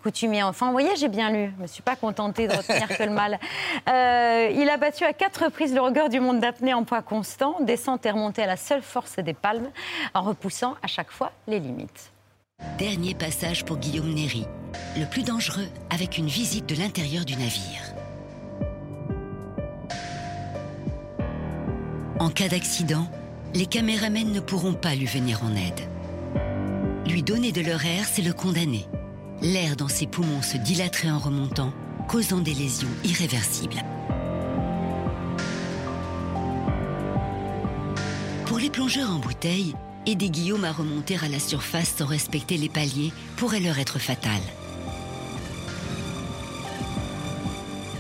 coutumier enfant. Vous voyez, j'ai bien lu. Je me suis pas contentée de retenir que le mal. Euh, il a battu à quatre reprises le record du monde d'apnée en poids constant, descente et remontée à la seule force des palmes, en repoussant à chaque fois les limites. Dernier passage pour Guillaume Néry, le plus dangereux avec une visite de l'intérieur du navire. En cas d'accident, les caméramens ne pourront pas lui venir en aide. Lui donner de leur air, c'est le condamner. L'air dans ses poumons se dilaterait en remontant, causant des lésions irréversibles. Pour les plongeurs en bouteille, aider Guillaume à remonter à la surface sans respecter les paliers pourrait leur être fatal.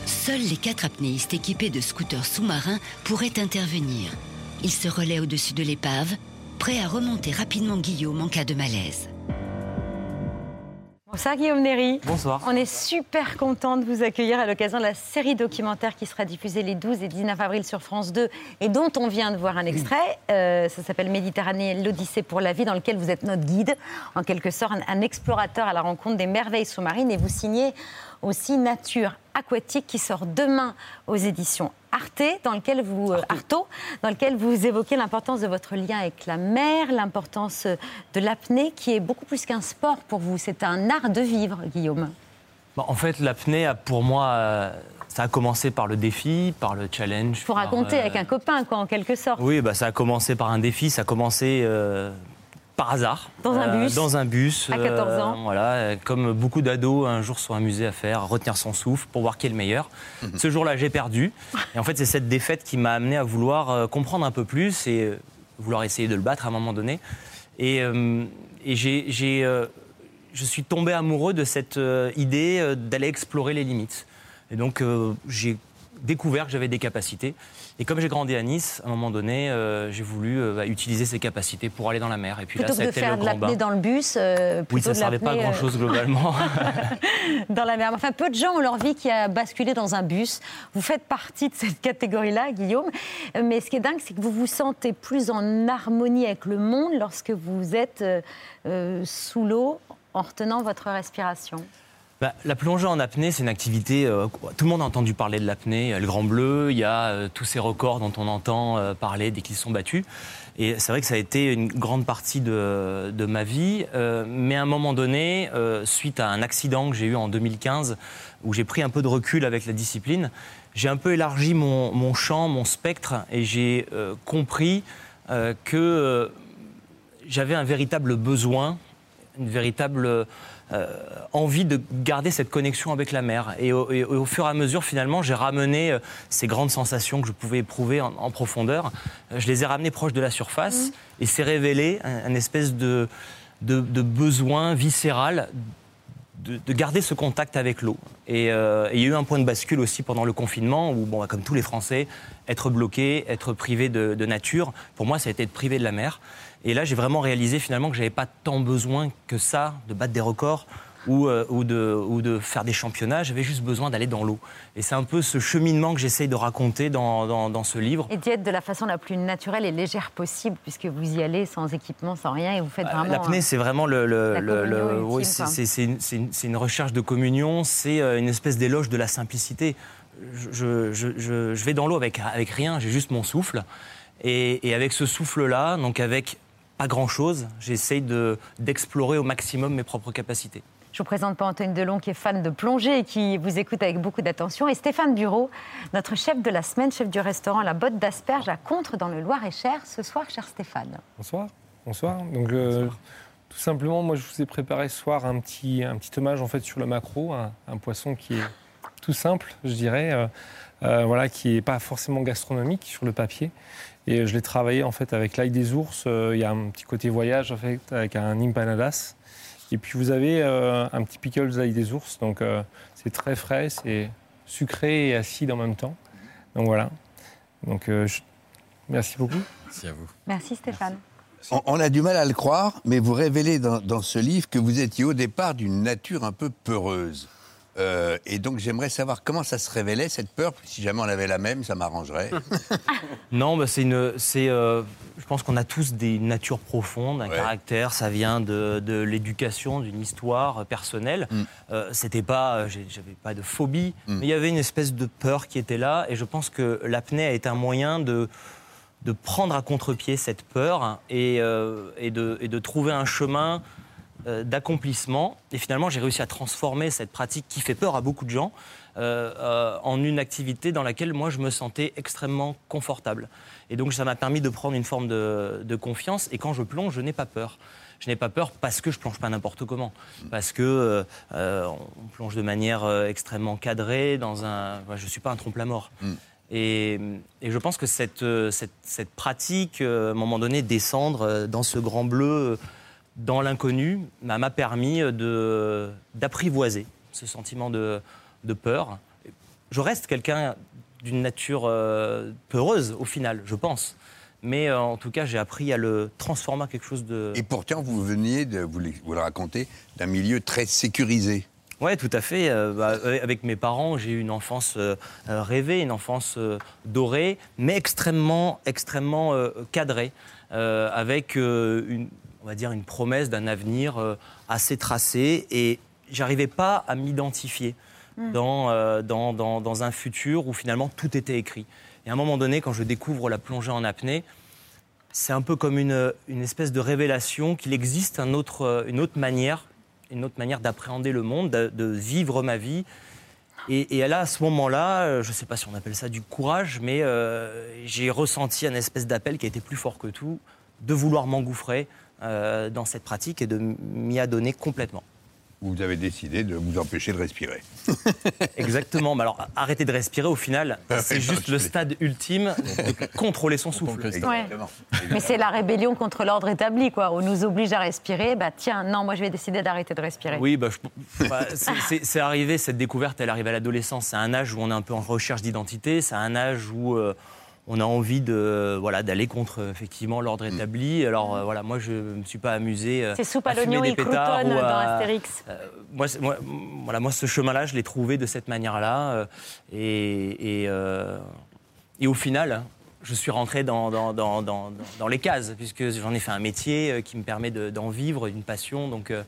Seuls les quatre apnéistes équipés de scooters sous-marins pourraient intervenir. Ils se relaient au-dessus de l'épave, prêts à remonter rapidement Guillaume en cas de malaise. Bonsoir Guillaume Néry. Bonsoir. On est super content de vous accueillir à l'occasion de la série documentaire qui sera diffusée les 12 et 19 avril sur France 2 et dont on vient de voir un extrait. Euh, ça s'appelle Méditerranée, l'Odyssée pour la vie, dans lequel vous êtes notre guide, en quelque sorte un, un explorateur à la rencontre des merveilles sous-marines et vous signez aussi Nature aquatique qui sort demain aux éditions Arte, dans lequel vous euh, Artaud, dans lequel vous évoquez l'importance de votre lien avec la mer, l'importance euh, de l'apnée, qui est beaucoup plus qu'un sport pour vous. C'est un art de vivre, Guillaume. Bon, en fait, l'apnée, pour moi, euh, ça a commencé par le défi, par le challenge. Par, raconter euh, avec un copain, quoi, en quelque sorte. Oui, bah, ça a commencé par un défi, ça a commencé euh, par hasard. Dans un Euh, bus. Dans un bus. À 14 ans. voilà, euh, comme beaucoup d'ados, un jour se sont amusés à faire, à retenir son souffle pour voir qui est le meilleur. Ce jour-là, j'ai perdu. Et en fait, c'est cette défaite qui m'a amené à vouloir euh, comprendre un peu plus et euh, vouloir essayer de le battre à un moment donné. Et, euh, et j'ai, j'ai, euh, je suis tombé amoureux de cette euh, idée euh, d'aller explorer les limites. Et donc, euh, j'ai découvert que j'avais des capacités. Et comme j'ai grandi à Nice, à un moment donné, euh, j'ai voulu euh, bah, utiliser ces capacités pour aller dans la mer. Et puis Plutôt là, ça que a de été faire le de grand l'apnée dans le bus, euh, Oui, ça ne servait pas à euh, grand-chose globalement. dans la mer. Enfin, peu de gens ont leur vie qui a basculé dans un bus. Vous faites partie de cette catégorie-là, Guillaume. Mais ce qui est dingue, c'est que vous vous sentez plus en harmonie avec le monde lorsque vous êtes sous l'eau en retenant votre respiration. Bah, la plongée en apnée, c'est une activité. euh, tout le monde a entendu parler de l'apnée. Le Grand Bleu, il y a euh, tous ces records dont on entend euh, parler dès qu'ils sont battus. Et c'est vrai que ça a été une grande partie de, ma vie. Euh, mais à un moment donné, euh, suite à un accident que j'ai eu en 2015, où j'ai pris un peu de recul avec la discipline, j'ai un peu élargi mon, mon champ, mon spectre, et j'ai euh, compris euh, que euh, j'avais un véritable besoin, une véritable euh, envie de garder cette connexion avec la mer. Et au, et au fur et à mesure, finalement, j'ai ramené euh, ces grandes sensations que je pouvais éprouver en, en profondeur. Euh, Je les ai ramenées proches de la surface et c'est révélé un, un espèce de, de, de besoin viscéral de, de garder ce contact avec l'eau. Et, euh, et il y a eu un point de bascule aussi pendant le confinement où, bon, bah, comme tous les Français, être bloqué, être privé de, de nature, pour moi, ça a été être privé de la mer. Et là, j'ai vraiment réalisé finalement que j'avais pas tant besoin que ça de battre des records ou, euh, ou, de, ou de faire des championnats. J'avais juste besoin d'aller dans l'eau. Et c'est un peu ce cheminement que j'essaye de raconter dans, dans, dans ce livre. Et d'y être de la façon la plus naturelle et légère possible, puisque vous y allez sans équipement, sans rien, et vous faites vraiment. Euh, L'apnée, un- c'est vraiment le, le- la le- le- communion oui, c'est- une, recherche de communion, c'est euh, une espèce d'éloge de la simplicité. Je, je- je- je vais dans l'eau avec, avec rien, j'ai juste mon souffle. Et, et avec ce souffle-là, donc avec pas grand-chose, j'essaye de- d'explorer au maximum mes propres capacités. Je vous présente pas Antoine Delon, qui est fan de plongée et qui vous écoute avec beaucoup d'attention. Et Stéphane Bureau, notre chef de la semaine, chef du restaurant La Botte d'Asperge à Contre, dans le Loir-et-Cher. Ce soir, cher Stéphane. Bonsoir. Bonsoir. Donc, euh, tout simplement, moi, je vous ai préparé ce soir un petit, un petit hommage en fait sur le macro, un, un poisson qui est tout simple, je dirais, euh, euh, voilà, qui n'est pas forcément gastronomique sur le papier. Et je l'ai travaillé en fait avec l'ail des ours. euh, Il y a un petit côté voyage en fait avec un empanadas. Et puis vous avez euh, un petit pickles d'ail des ours. Donc euh, c'est très frais, c'est sucré et acide en même temps. Donc voilà. Donc euh, je- merci beaucoup. Merci à vous. Merci Stéphane. On, on a du mal à le croire, mais vous révélez dans, dans ce livre que vous étiez au départ d'une nature un peu peureuse. Euh, et donc j'aimerais savoir comment ça se révélait cette peur. Si jamais on avait la même, ça m'arrangerait. Non, bah, c'est une, c'est, euh, je pense qu'on a tous des natures profondes, un caractère. Ça vient de, de l'éducation, d'une histoire personnelle. Euh, c'était pas, euh, j'avais pas de phobie, mais il y avait une espèce de peur qui était là. Et je pense que l'apnée a été un moyen de de prendre à contre-pied cette peur et, euh, et, de, et de trouver un chemin euh, d'accomplissement. Et finalement, j'ai réussi à transformer cette pratique qui fait peur à beaucoup de gens euh, euh, en une activité dans laquelle moi je me sentais extrêmement confortable. Et donc ça m'a permis de prendre une forme de, de confiance. Et quand je plonge, je n'ai pas peur. Je n'ai pas peur parce que je plonge pas n'importe comment, parce que euh, euh, on plonge de manière euh, extrêmement cadrée dans un. je suis pas un trompe-la-mort. Et, et je pense que cette, euh, cette, cette pratique, euh, à un moment donné, descendre euh, dans ce grand bleu, euh, dans l'inconnu, m'a permis d'apprivoiser ce sentiment de, de peur. Je reste quelqu'un d'une nature euh, peureuse, au final, je pense. Mais euh, en tout cas, j'ai appris à le transformer en quelque chose de... Et pourtant, vous veniez, de, vous, le, vous le racontez, d'un milieu très sécurisé. Oui, tout à fait. Euh, bah, avec mes parents, j'ai eu une enfance euh, rêvée, une enfance euh, dorée, mais extrêmement, extrêmement cadrée, avec une, on va dire, une promesse d'un avenir euh, assez tracé. Et j'arrivais pas à m'identifier Mm. dans, euh, dans, dans, dans un futur où finalement tout était écrit. Et à un moment donné, quand je découvre la plongée en apnée, c'est un peu comme une, une espèce de révélation qu'il existe un autre, euh, une autre manière, une autre manière d'appréhender le monde, de, de vivre ma vie. Et, et là, à ce moment-là, je ne sais pas si on appelle ça du courage, mais euh, j'ai ressenti un espèce d'appel qui a été plus fort que tout, de vouloir m'engouffrer euh, dans cette pratique et de m'y adonner complètement. vous avez décidé de vous empêcher de respirer. Exactement. Mais alors, arrêter de respirer, au final, Ah c'est juste le stade ultime de contrôler son souffle. Ouais. Mais c'est la rébellion contre l'ordre établi, quoi. On nous oblige à respirer. Bah tiens, non, moi je vais décider d'arrêter de respirer. Oui, bah, bah, c'est arrivé, cette découverte, elle arrive à l'adolescence. C'est un âge où on est un peu en recherche d'identité, c'est un âge où euh, on a envie de voilà d'aller contre effectivement l'ordre établi. Alors euh, voilà, moi je me suis pas amusé. euh, C'est soupe à fumer l'oignon des et pétards dans à- Astérix. euh, moi, c'est- moi, voilà, moi, ce chemin-là, je l'ai trouvé de cette manière-là. euh, et, et, euh, et au final, je suis rentré dans, dans, dans, dans, dans les cases, puisque j'en ai fait un métier qui me permet de- d'en vivre, une passion. Donc, euh,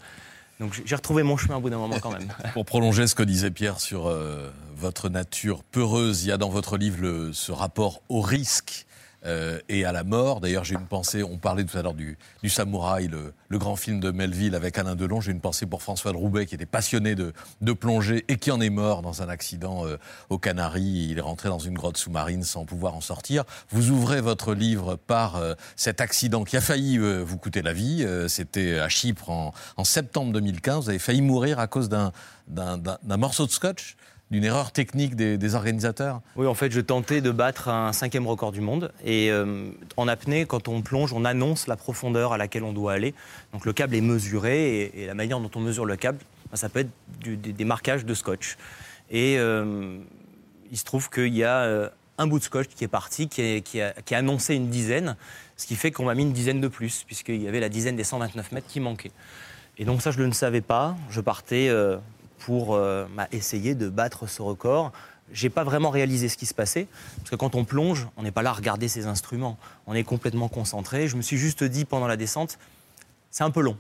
donc j'ai retrouvé mon chemin au bout d'un moment quand même. Pour prolonger ce que disait Pierre sur euh, votre nature peureuse, il y a dans votre livre ce rapport au risque euh, et à la mort. D'ailleurs, j'ai une pensée, on parlait tout à l'heure du, du Samouraï, le, grand film de Melville avec Alain Delon. J'ai une pensée pour François de Roubaix qui était passionné de, de plongée et qui en est mort dans un accident euh, aux Canaries. Il est rentré dans une grotte sous-marine sans pouvoir en sortir. Vous ouvrez votre livre par euh, cet accident qui a failli euh, vous coûter la vie. C'était à Chypre en, septembre 2015. Vous avez failli mourir à cause d'un morceau de scotch, d'une erreur technique des, organisateurs. Oui, en fait, je tentais de battre un cinquième record du monde. Et euh, en apnée, quand on plonge, on annonce la profondeur à laquelle on doit aller. Donc le câble est mesuré et, la manière dont on mesure le câble, ben, ça peut être des, marquages de scotch. Et euh, il se trouve qu'il y a euh, un bout de scotch qui est parti, qui, a, annoncé une dizaine, ce qui fait qu'on m'a mis une dizaine de plus, puisqu'il y avait la dizaine des 129 mètres qui manquait. Et donc ça, je ne le savais pas. Je partais pour euh, essayer de battre ce record. J'ai pas vraiment réalisé ce qui se passait, parce que quand on plonge, on n'est pas là à regarder ses instruments. On est complètement concentré. Je me suis juste dit pendant la descente, c'est un peu long.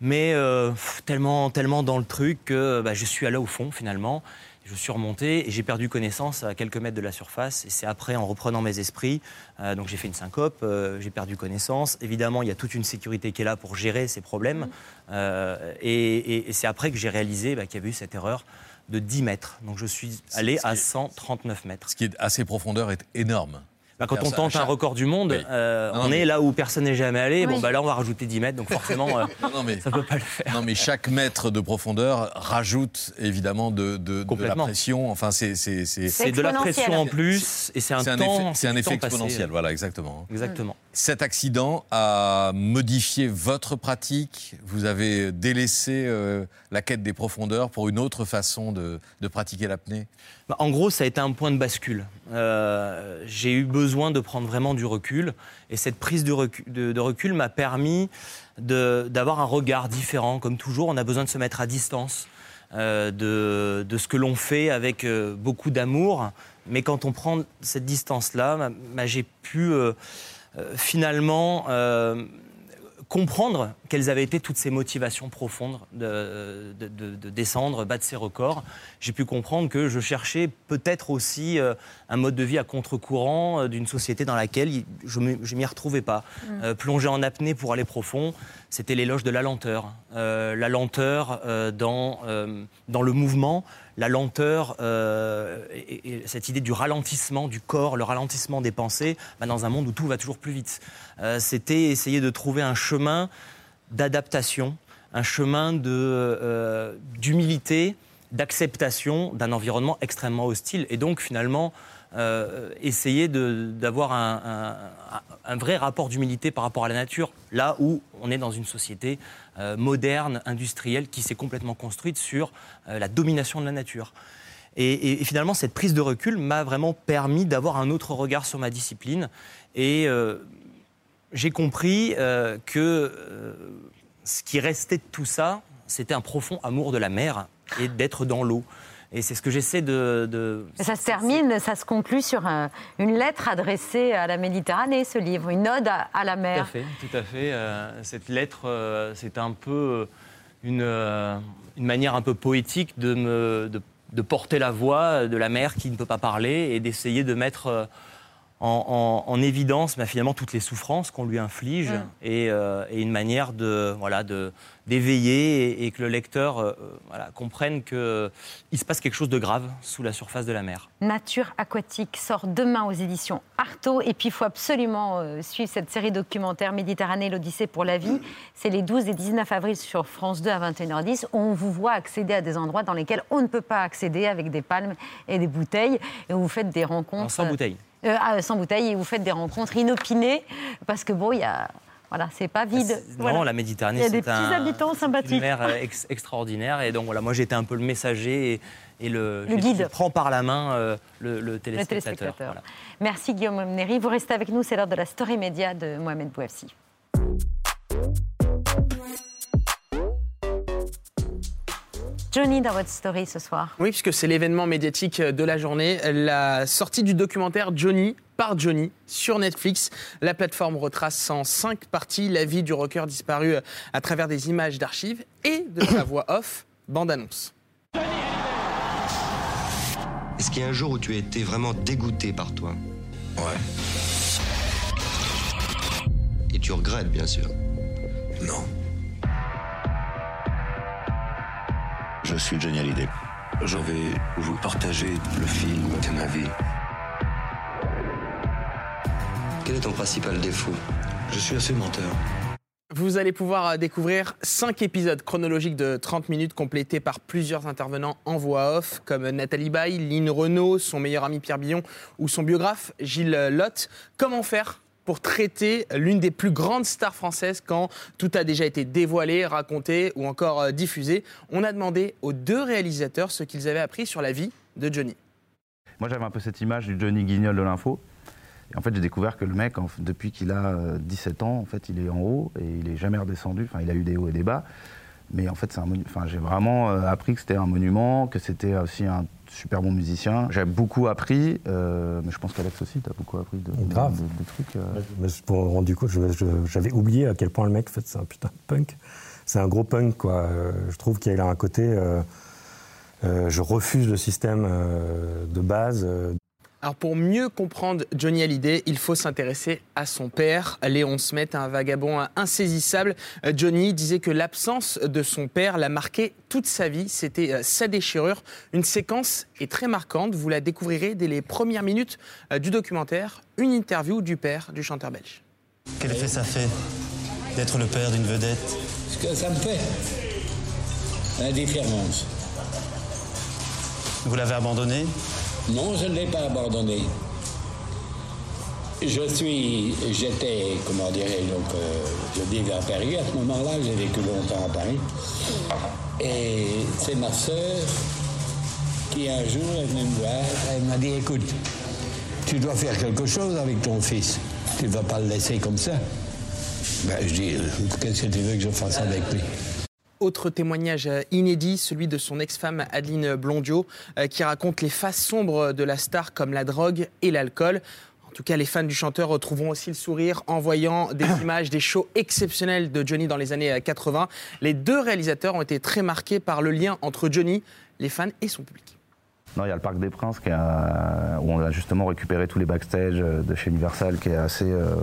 Mais euh, tellement, tellement dans le truc que bah, je suis allé au fond finalement. Je suis remonté et j'ai perdu connaissance à quelques mètres de la surface. Et c'est après, en reprenant mes esprits, euh, donc j'ai fait une syncope, euh, j'ai perdu connaissance. Évidemment, il y a toute une sécurité qui est là pour gérer ces problèmes. Euh, et et- et c'est après que j'ai réalisé bah, qu'il y avait eu cette erreur de 10 mètres. Donc je suis allé à 139 mètres. Ce qui est à ces profondeurs est énorme. Bah, quand on tente un record du monde, Oui. euh, Non, on est là où personne n'est jamais allé. Oui. Bon, bah, là, on va rajouter 10 mètres, donc forcément, euh, Non, non, mais, ça peut pas le faire. non, mais chaque mètre de profondeur rajoute évidemment de, de- de la pression. Enfin, c'est c'est- de la pression en plus, et c'est un temps. effet, c'est un effet exponentiel, voilà, exactement. Exactement. Cet accident a modifié votre pratique? Vous avez délaissé euh, la quête des profondeurs pour une autre façon de, pratiquer l'apnée? Bah, En gros, ça a été un point de bascule. Euh, J'ai eu besoin de prendre vraiment du recul. Et cette prise de recul, m'a permis d'avoir un regard différent. Comme toujours, on a besoin de se mettre à distance euh, de, ce que l'on fait avec beaucoup d'amour. Mais quand on prend cette distance-là, j'ai pu finalement euh, comprendre quelles avaient été toutes ces motivations profondes de, de- de- de descendre, battre ces records. J'ai pu comprendre que je cherchais peut-être aussi euh, un mode de vie à contre-courant euh, d'une société dans laquelle je ne m'y retrouvais pas. Mm. Euh, plonger en apnée pour aller profond, c'était l'éloge de la lenteur. Euh, la lenteur euh, dans, euh, dans le mouvement, la lenteur euh, et, et cette idée du ralentissement du corps, le ralentissement des pensées, bah, dans un monde où tout va toujours plus vite. Euh, c'était essayer de trouver un chemin d'adaptation, un chemin euh, d'humilité, d'acceptation d'un environnement extrêmement hostile. Et donc finalement, euh, essayer d'avoir un, vrai rapport d'humilité par rapport à la nature, là où on est dans une société euh, moderne, industrielle, qui s'est complètement construite sur euh, la domination de la nature. Et, finalement, cette prise de recul m'a vraiment permis d'avoir un autre regard sur ma discipline. Et j'ai compris que ce qui restait de tout ça, c'était un profond amour de la mer et d'être dans l'eau. Et c'est ce que j'essaie de, ça se termine, ça se conclut sur un- une lettre adressée à la Méditerranée, ce livre, une ode à, à la Tout à mer. fait, tout à fait. Euh, cette lettre, euh, c'est un peu euh, une, euh, une manière un peu poétique de, me, de, de porter la voix de la mère qui ne peut pas parler et d'essayer de mettre euh, en, en- en évidence bah, finalement toutes les souffrances qu'on lui inflige et, euh, et une manière de voilà de d'éveiller et, et que le lecteur euh, voilà, comprenne qu'il se passe quelque chose de grave sous la surface de la mer. Nature aquatique sort demain aux éditions Artaud. Et puis, il faut absolument euh, suivre cette série documentaire Méditerranée, l'Odyssée pour la vie. C'est les 12 et 19 avril sur France 2 à 21h10, où on vous voit accéder à des endroits dans lesquels on ne peut pas accéder avec des palmes et des bouteilles. Et vous faites des rencontres. sans bouteille. Euh, ah, sans bouteille, et vous faites des rencontres inopinées. Parce que bon, il y a. Voilà, c'est pas vide. Non, Voilà. la Méditerranée, Il y a des c'est petits un, habitants sympathiques. une mer euh, ex- extraordinaire. Et donc voilà, moi j'étais un peu le messager et, et le, Le guide. Je prends par la main euh, le, le Le téléspectateur. Voilà. Merci Guillaume Néry. Vous restez avec nous, c'est l'heure de la story média de Mohamed Bouafsi. Johnny dans votre story ce soir. Oui, puisque c'est l'événement médiatique de la journée, la sortie du documentaire Johnny par Johnny sur Netflix. La plateforme retrace en cinq parties la vie du rocker disparu à travers des images d'archives et de sa voix off, bande-annonce. Est-ce qu'il y a un jour où tu as été vraiment dégoûté par toi? Ouais. Et tu regrettes, bien sûr Non. Je suis Johnny Hallyday. Je vais vous partager le film de ma vie. Quel est ton principal défaut? Je suis assez menteur. Vous allez pouvoir découvrir cinq épisodes chronologiques de 30 minutes complétés par plusieurs intervenants en voix off, comme Nathalie Baye, Lynn Renault, son meilleur ami Pierre Billon ou son biographe Gilles Lotte. Comment faire pour traiter l'une des plus grandes stars françaises quand tout a déjà été dévoilé, raconté ou encore euh, diffusé On a demandé aux deux réalisateurs ce qu'ils avaient appris sur la vie de Johnny. Moi, j'avais un peu cette image du Johnny Guignol de l'info. Et en fait, j'ai découvert que le mec, depuis qu'il a euh, 17 ans, en fait, il est en haut et il est jamais redescendu. Enfin, il a eu des hauts et des bas. Mais en fait, c'est un Enfin, j'ai vraiment euh, appris que c'était un monument, que c'était aussi un super bon musicien. J'ai beaucoup appris, euh, mais je pense qu'Alex aussi, tu as beaucoup appris de, Grave. de- de trucs. euh. Je me suis rendu compte, j'avais oublié à quel point le mec, en fait, c'est un putain de punk. C'est un gros punk, quoi. Je trouve qu'il a un côté. euh, je refuse le système de base. Alors pour mieux comprendre Johnny Hallyday, il faut s'intéresser à son père, Léon Smet, un vagabond insaisissable. Euh, Johnny disait que l'absence de son père l'a marqué toute sa vie, c'était euh, sa déchirure. Une séquence est très marquante, vous la découvrirez dès les premières minutes euh, du documentaire, une interview du père du chanteur belge. Quel effet ça fait d'être le père d'une vedette? Ce que ça me fait, indifférence. Vous l'avez abandonné? Non, je ne l'ai pas abandonné. Je suis, j'étais, comment dirais-je, donc, euh, je vivais à Paris à ce moment-là, j'ai vécu longtemps à Paris. Et c'est ma sœur qui un jour est venue me voir, elle m'a dit, écoute, tu dois faire quelque chose avec ton fils. Tu ne vas pas le laisser comme ça. Ben, je dis, euh, qu'est-ce que tu veux que je fasse avec lui? Autre témoignage euh, inédit, celui de son ex-femme Adeline Blondio, euh, qui raconte les faces sombres de la star comme la drogue et l'alcool. En tout cas, les fans du chanteur retrouveront aussi le sourire en voyant des images des shows exceptionnels de Johnny dans les années euh, 80. Les deux réalisateurs ont été très marqués par le lien entre Johnny, les fans et son public. Non, il y a le Parc des Princes qui a- où on a justement récupéré tous les backstage euh, de chez Universal qui est assez. euh,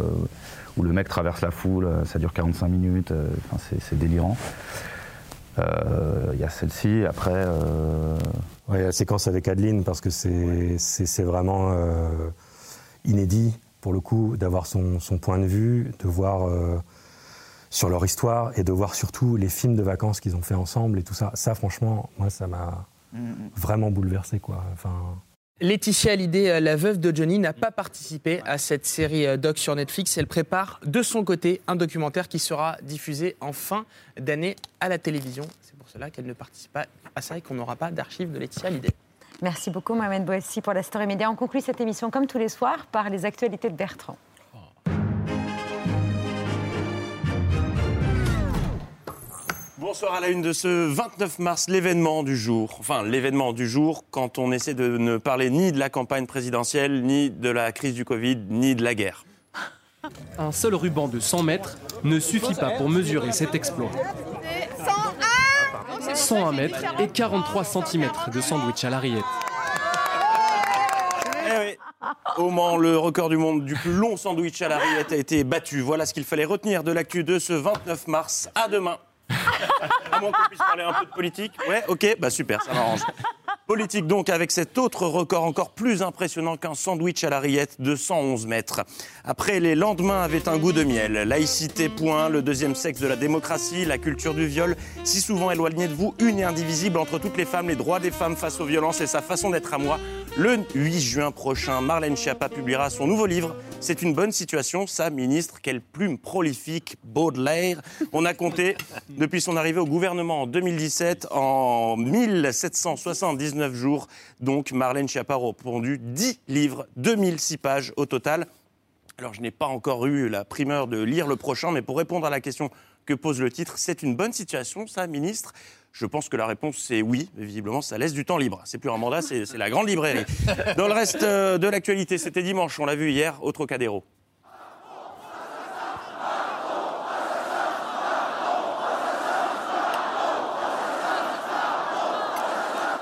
où le mec traverse la foule, euh, ça dure 45 minutes, euh, enfin, c'est délirant. Euh, Il y a celle-ci, après. euh, Ouais, la séquence avec Adeline, parce que c'est c'est- c'est vraiment euh, inédit, pour le coup, d'avoir son, son point de vue, de voir euh, sur leur histoire et de voir surtout les films de vacances qu'ils ont fait ensemble et tout ça. Ça, franchement, moi, ça m'a vraiment bouleversé, quoi. Enfin, Laetitia Hallyday, euh, la veuve de Johnny, n'a pas participé à cette série euh, doc sur Netflix. Elle prépare de son côté un documentaire qui sera diffusé en fin d'année à la télévision. C'est pour cela qu'elle ne participe pas à ça et qu'on n'aura pas d'archives de Laetitia Hallyday. Merci beaucoup Mohamed Bouassi pour la Story Média. On conclut cette émission comme tous les soirs par les actualités de Bertrand. Bonsoir à la une de ce 29 mars, l'événement du jour. Enfin, l'événement du jour quand on essaie de ne parler ni de la campagne présidentielle, ni de la crise du Covid, ni de la guerre. Un seul ruban de 100 mètres ne suffit pas pour mesurer cet exploit. 101 mètres et 43 cm de sandwich à la rillette. Eh oui, Au Mans, le record du monde du plus long sandwich à la rillette a été battu. Voilà ce qu'il fallait retenir de l'actu de ce 29 mars. À demain. À moins qu'on puisse parler un peu de politique. Ouais, ok, bah super, ça m'arrange. Politique donc avec cet autre record encore plus impressionnant qu'un sandwich à la rillette de 111 mètres. Après, les lendemains avaient un goût de miel. Laïcité, point, le deuxième sexe de la démocratie, la culture du viol, si souvent éloignée de vous, une et indivisible entre toutes les femmes, les droits des femmes face aux violences et sa façon d'être à moi. Le 8 juin prochain, Marlène Schiappa publiera son nouveau livre. C'est une bonne situation, ça, ministre. Quelle plume prolifique, Baudelaire. On a compté, depuis son arrivée au gouvernement en 2017, en 1779 jours. Donc, Marlène Schiappa a répondu 10 livres, 2006 pages au total. Alors, je n'ai pas encore eu la primeur de lire le prochain, mais pour répondre à la question que pose le titre, c'est une bonne situation, ça, ministre? Je pense que la réponse c'est oui, mais visiblement ça laisse du temps libre. C'est plus un mandat, c'est c'est la grande librairie. Dans le reste euh, de l'actualité, c'était dimanche, on l'a vu hier au Trocadéro.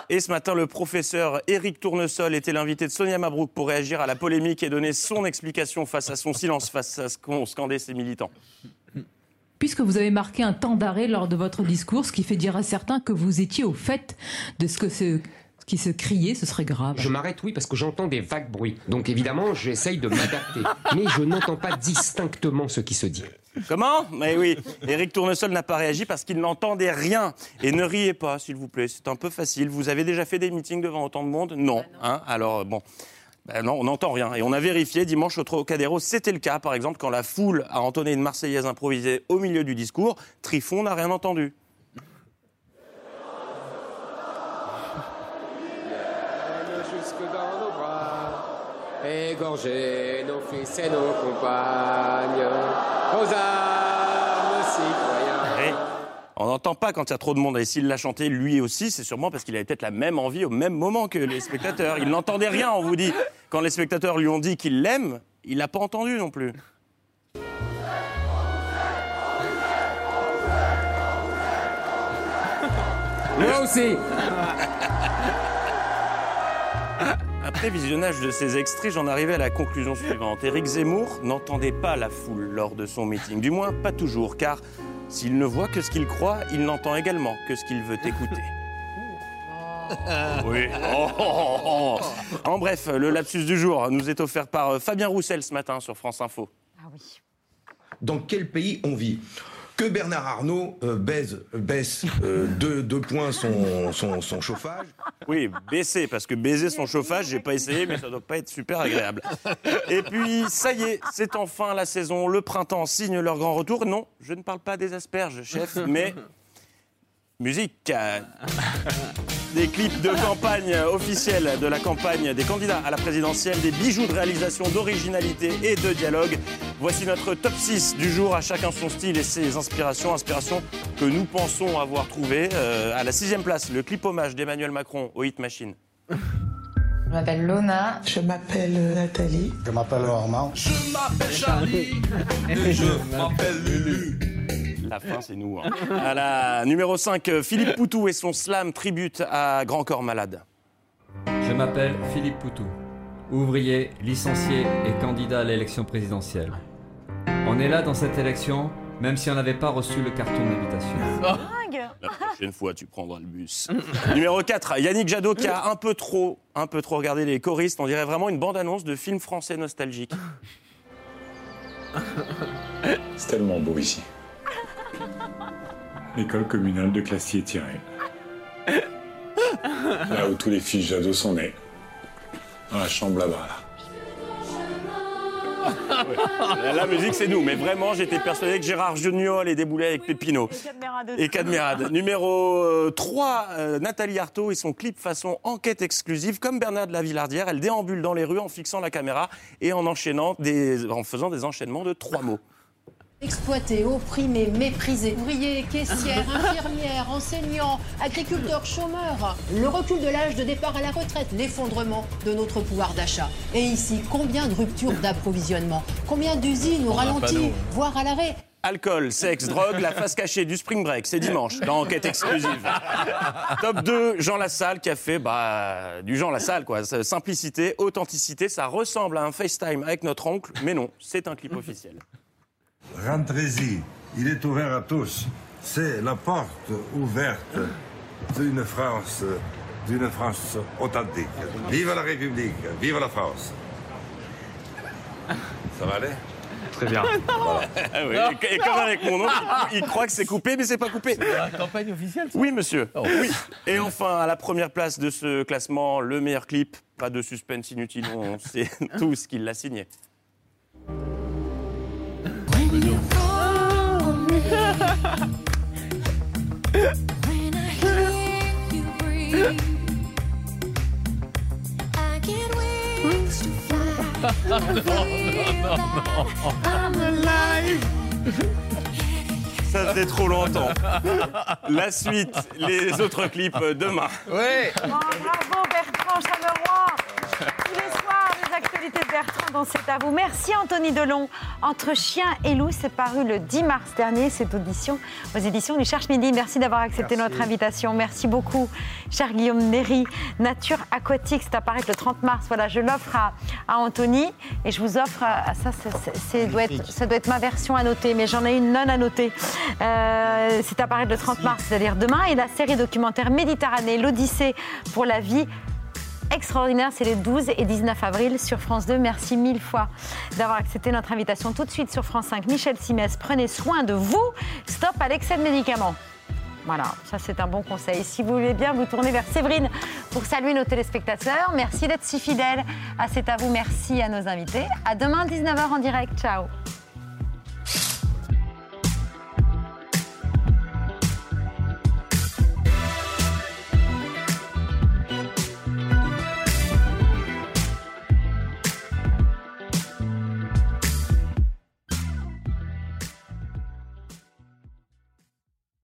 Et ce matin, le professeur Éric Tournesol était l'invité de Sonia Mabrouk pour réagir à la polémique et donner son explication face à son silence, face à ce qu'ont scandé ses militants. Puisque vous avez marqué un temps d'arrêt lors de votre discours, ce qui fait dire à certains que vous étiez au fait de ce que ce qui se criait, ce serait grave. Je m'arrête, oui, parce que j'entends des vagues bruits. Donc évidemment, j'essaye de m'adapter. Mais je n'entends pas distinctement ce qui se dit. Comment? Mais oui, Éric Tournesol n'a pas réagi parce qu'il n'entendait rien. Et ne riez pas, s'il vous plaît, c'est un peu facile. Vous avez déjà fait des meetings devant autant de monde? Non. Hein? Alors, bon. Ben non, on n'entend rien. Et on a vérifié dimanche au Trocadéro, c'était le cas. Par exemple, quand la foule a entonné une Marseillaise improvisée au milieu du discours, Trifon n'a rien entendu. Jusque dans nos bras, égorger nos fils et nos compagnes, aux citoyens. On n'entend pas quand il y a trop de monde. Et s'il l'a chanté lui aussi, c'est sûrement parce qu'il avait peut-être la même envie au même moment que les spectateurs. Il n'entendait rien, on vous dit. Quand les spectateurs lui ont dit qu'ils l'aiment, il l'a pas entendu non plus. Moi aussi Après visionnage de ces extraits, j'en arrivais à la conclusion suivante. Éric Zemmour n'entendait pas la foule lors de son meeting. Du moins, pas toujours, car s'il ne voit que ce qu'il croit, il n'entend également que ce qu'il veut écouter. Oui. Oh, oh, oh, oh. En bref, le lapsus du jour nous est offert par Fabien Roussel ce matin sur France Info. Dans quel pays on vit? Que Bernard Arnault euh, baise, baisse euh, deux, deux points son, son, son chauffage. Oui, baisser, parce que baiser son chauffage, j'ai pas essayé, mais ça doit pas être super agréable. Et puis, ça y est, c'est enfin la saison. Le printemps signe leur grand retour. Non, je ne parle pas des asperges, chef, mais musique. Des clips de campagne officielle de la campagne des candidats à la présidentielle, des bijoux de réalisation, d'originalité et de dialogue. Voici notre top 6 du jour, à chacun son style et ses inspirations. Inspirations que nous pensons avoir trouvées. Euh, à la sixième place, le clip hommage d'Emmanuel Macron au Hit Machine. Je m'appelle Lona. Je m'appelle Nathalie. Je m'appelle Armand. Je m'appelle Charlie et je m'appelle Lulu. La fin, c'est nous. hein. À la numéro 5, Philippe Poutou et son slam tribute à Grand Corps Malade. Je m'appelle Philippe Poutou, ouvrier, licencié et candidat à l'élection présidentielle. On est là dans cette élection, même si on n'avait pas reçu le carton d'invitation. La prochaine fois, tu prendras le bus. Numéro 4, Yannick Jadot qui a un peu trop, un peu trop regardé les choristes. On dirait vraiment une bande-annonce de film français nostalgique. C'est tellement beau ici. L'école communale de Classier-Thierry. Là où tous les fils Jadot sont nés. Dans la chambre là-bas, là. La, la musique, c'est nous. Mais vraiment, j'étais persuadé que Gérard Juniol et déboulait avec Pépino. Et Cadmerade. Numéro 3, Nathalie Arthaud et son clip façon enquête exclusive. Comme Bernard de la Villardière, elle déambule dans les rues en fixant la caméra et en enchaînant des, en faisant des enchaînements de trois mots. Exploités, opprimés, méprisés, ouvriers, caissières, infirmières, enseignants, agriculteurs, chômeurs. Le recul de l'âge de départ à la retraite, l'effondrement de notre pouvoir d'achat. Et ici, combien de ruptures d'approvisionnement? Combien d'usines au ralenti, voire à l'arrêt? Alcool, sexe, drogue, la face cachée du spring break, c'est dimanche, dans Enquête exclusive. Top 2, Jean Lassalle qui a fait bah, du Jean Lassalle, quoi. Simplicité, authenticité, ça ressemble à un FaceTime avec notre oncle, mais non, c'est un clip officiel. Rentrez-y, il est ouvert à tous. C'est la porte ouverte d'une France, d'une France authentique. Vive la République, vive la France. Ça va aller? Très bien. Ah oui, et- et comme avec mon oncle, il croit que c'est coupé, mais c'est pas coupé. La campagne officielle Oui, monsieur. Oh. Oui. Et enfin, à la première place de ce classement, le meilleur clip. Pas de suspense inutile, on sait tous qu'il l'a signé. Non, non, non, I'm alive Ça faisait trop longtemps. La suite, les autres clips euh, demain. Ouais. Oh, bravo Bertrand Chameroy Bertrand dans C'est à vous. Merci Anthony Delon. Entre chien et loup, c'est paru le 10 mars dernier, cette audition aux éditions du Cherche Midi. Merci d'avoir accepté Merci. notre invitation. Merci beaucoup, cher Guillaume Néry. Nature aquatique, c'est apparaît le 30 mars. Voilà, je l'offre à, à Anthony et je vous offre, à, à ça, doit être, ça doit être ma version noter, mais j'en ai une non noter. Euh, c'est apparaître le 30 mars, c'est-à-dire demain. Et la série documentaire Méditerranée, l'Odyssée pour la vie extraordinaire. C'est les 12 et 19 avril sur France 2. Merci mille fois d'avoir accepté notre invitation. Tout de suite sur France 5, Michel Simès, prenez soin de vous. Stop à l'excès de médicaments. Voilà, ça c'est un bon conseil. Si vous voulez bien vous tourner vers Séverine pour saluer nos téléspectateurs. Merci d'être si fidèles à C'est à vous. Merci à nos invités. À demain 19h en direct. Ciao.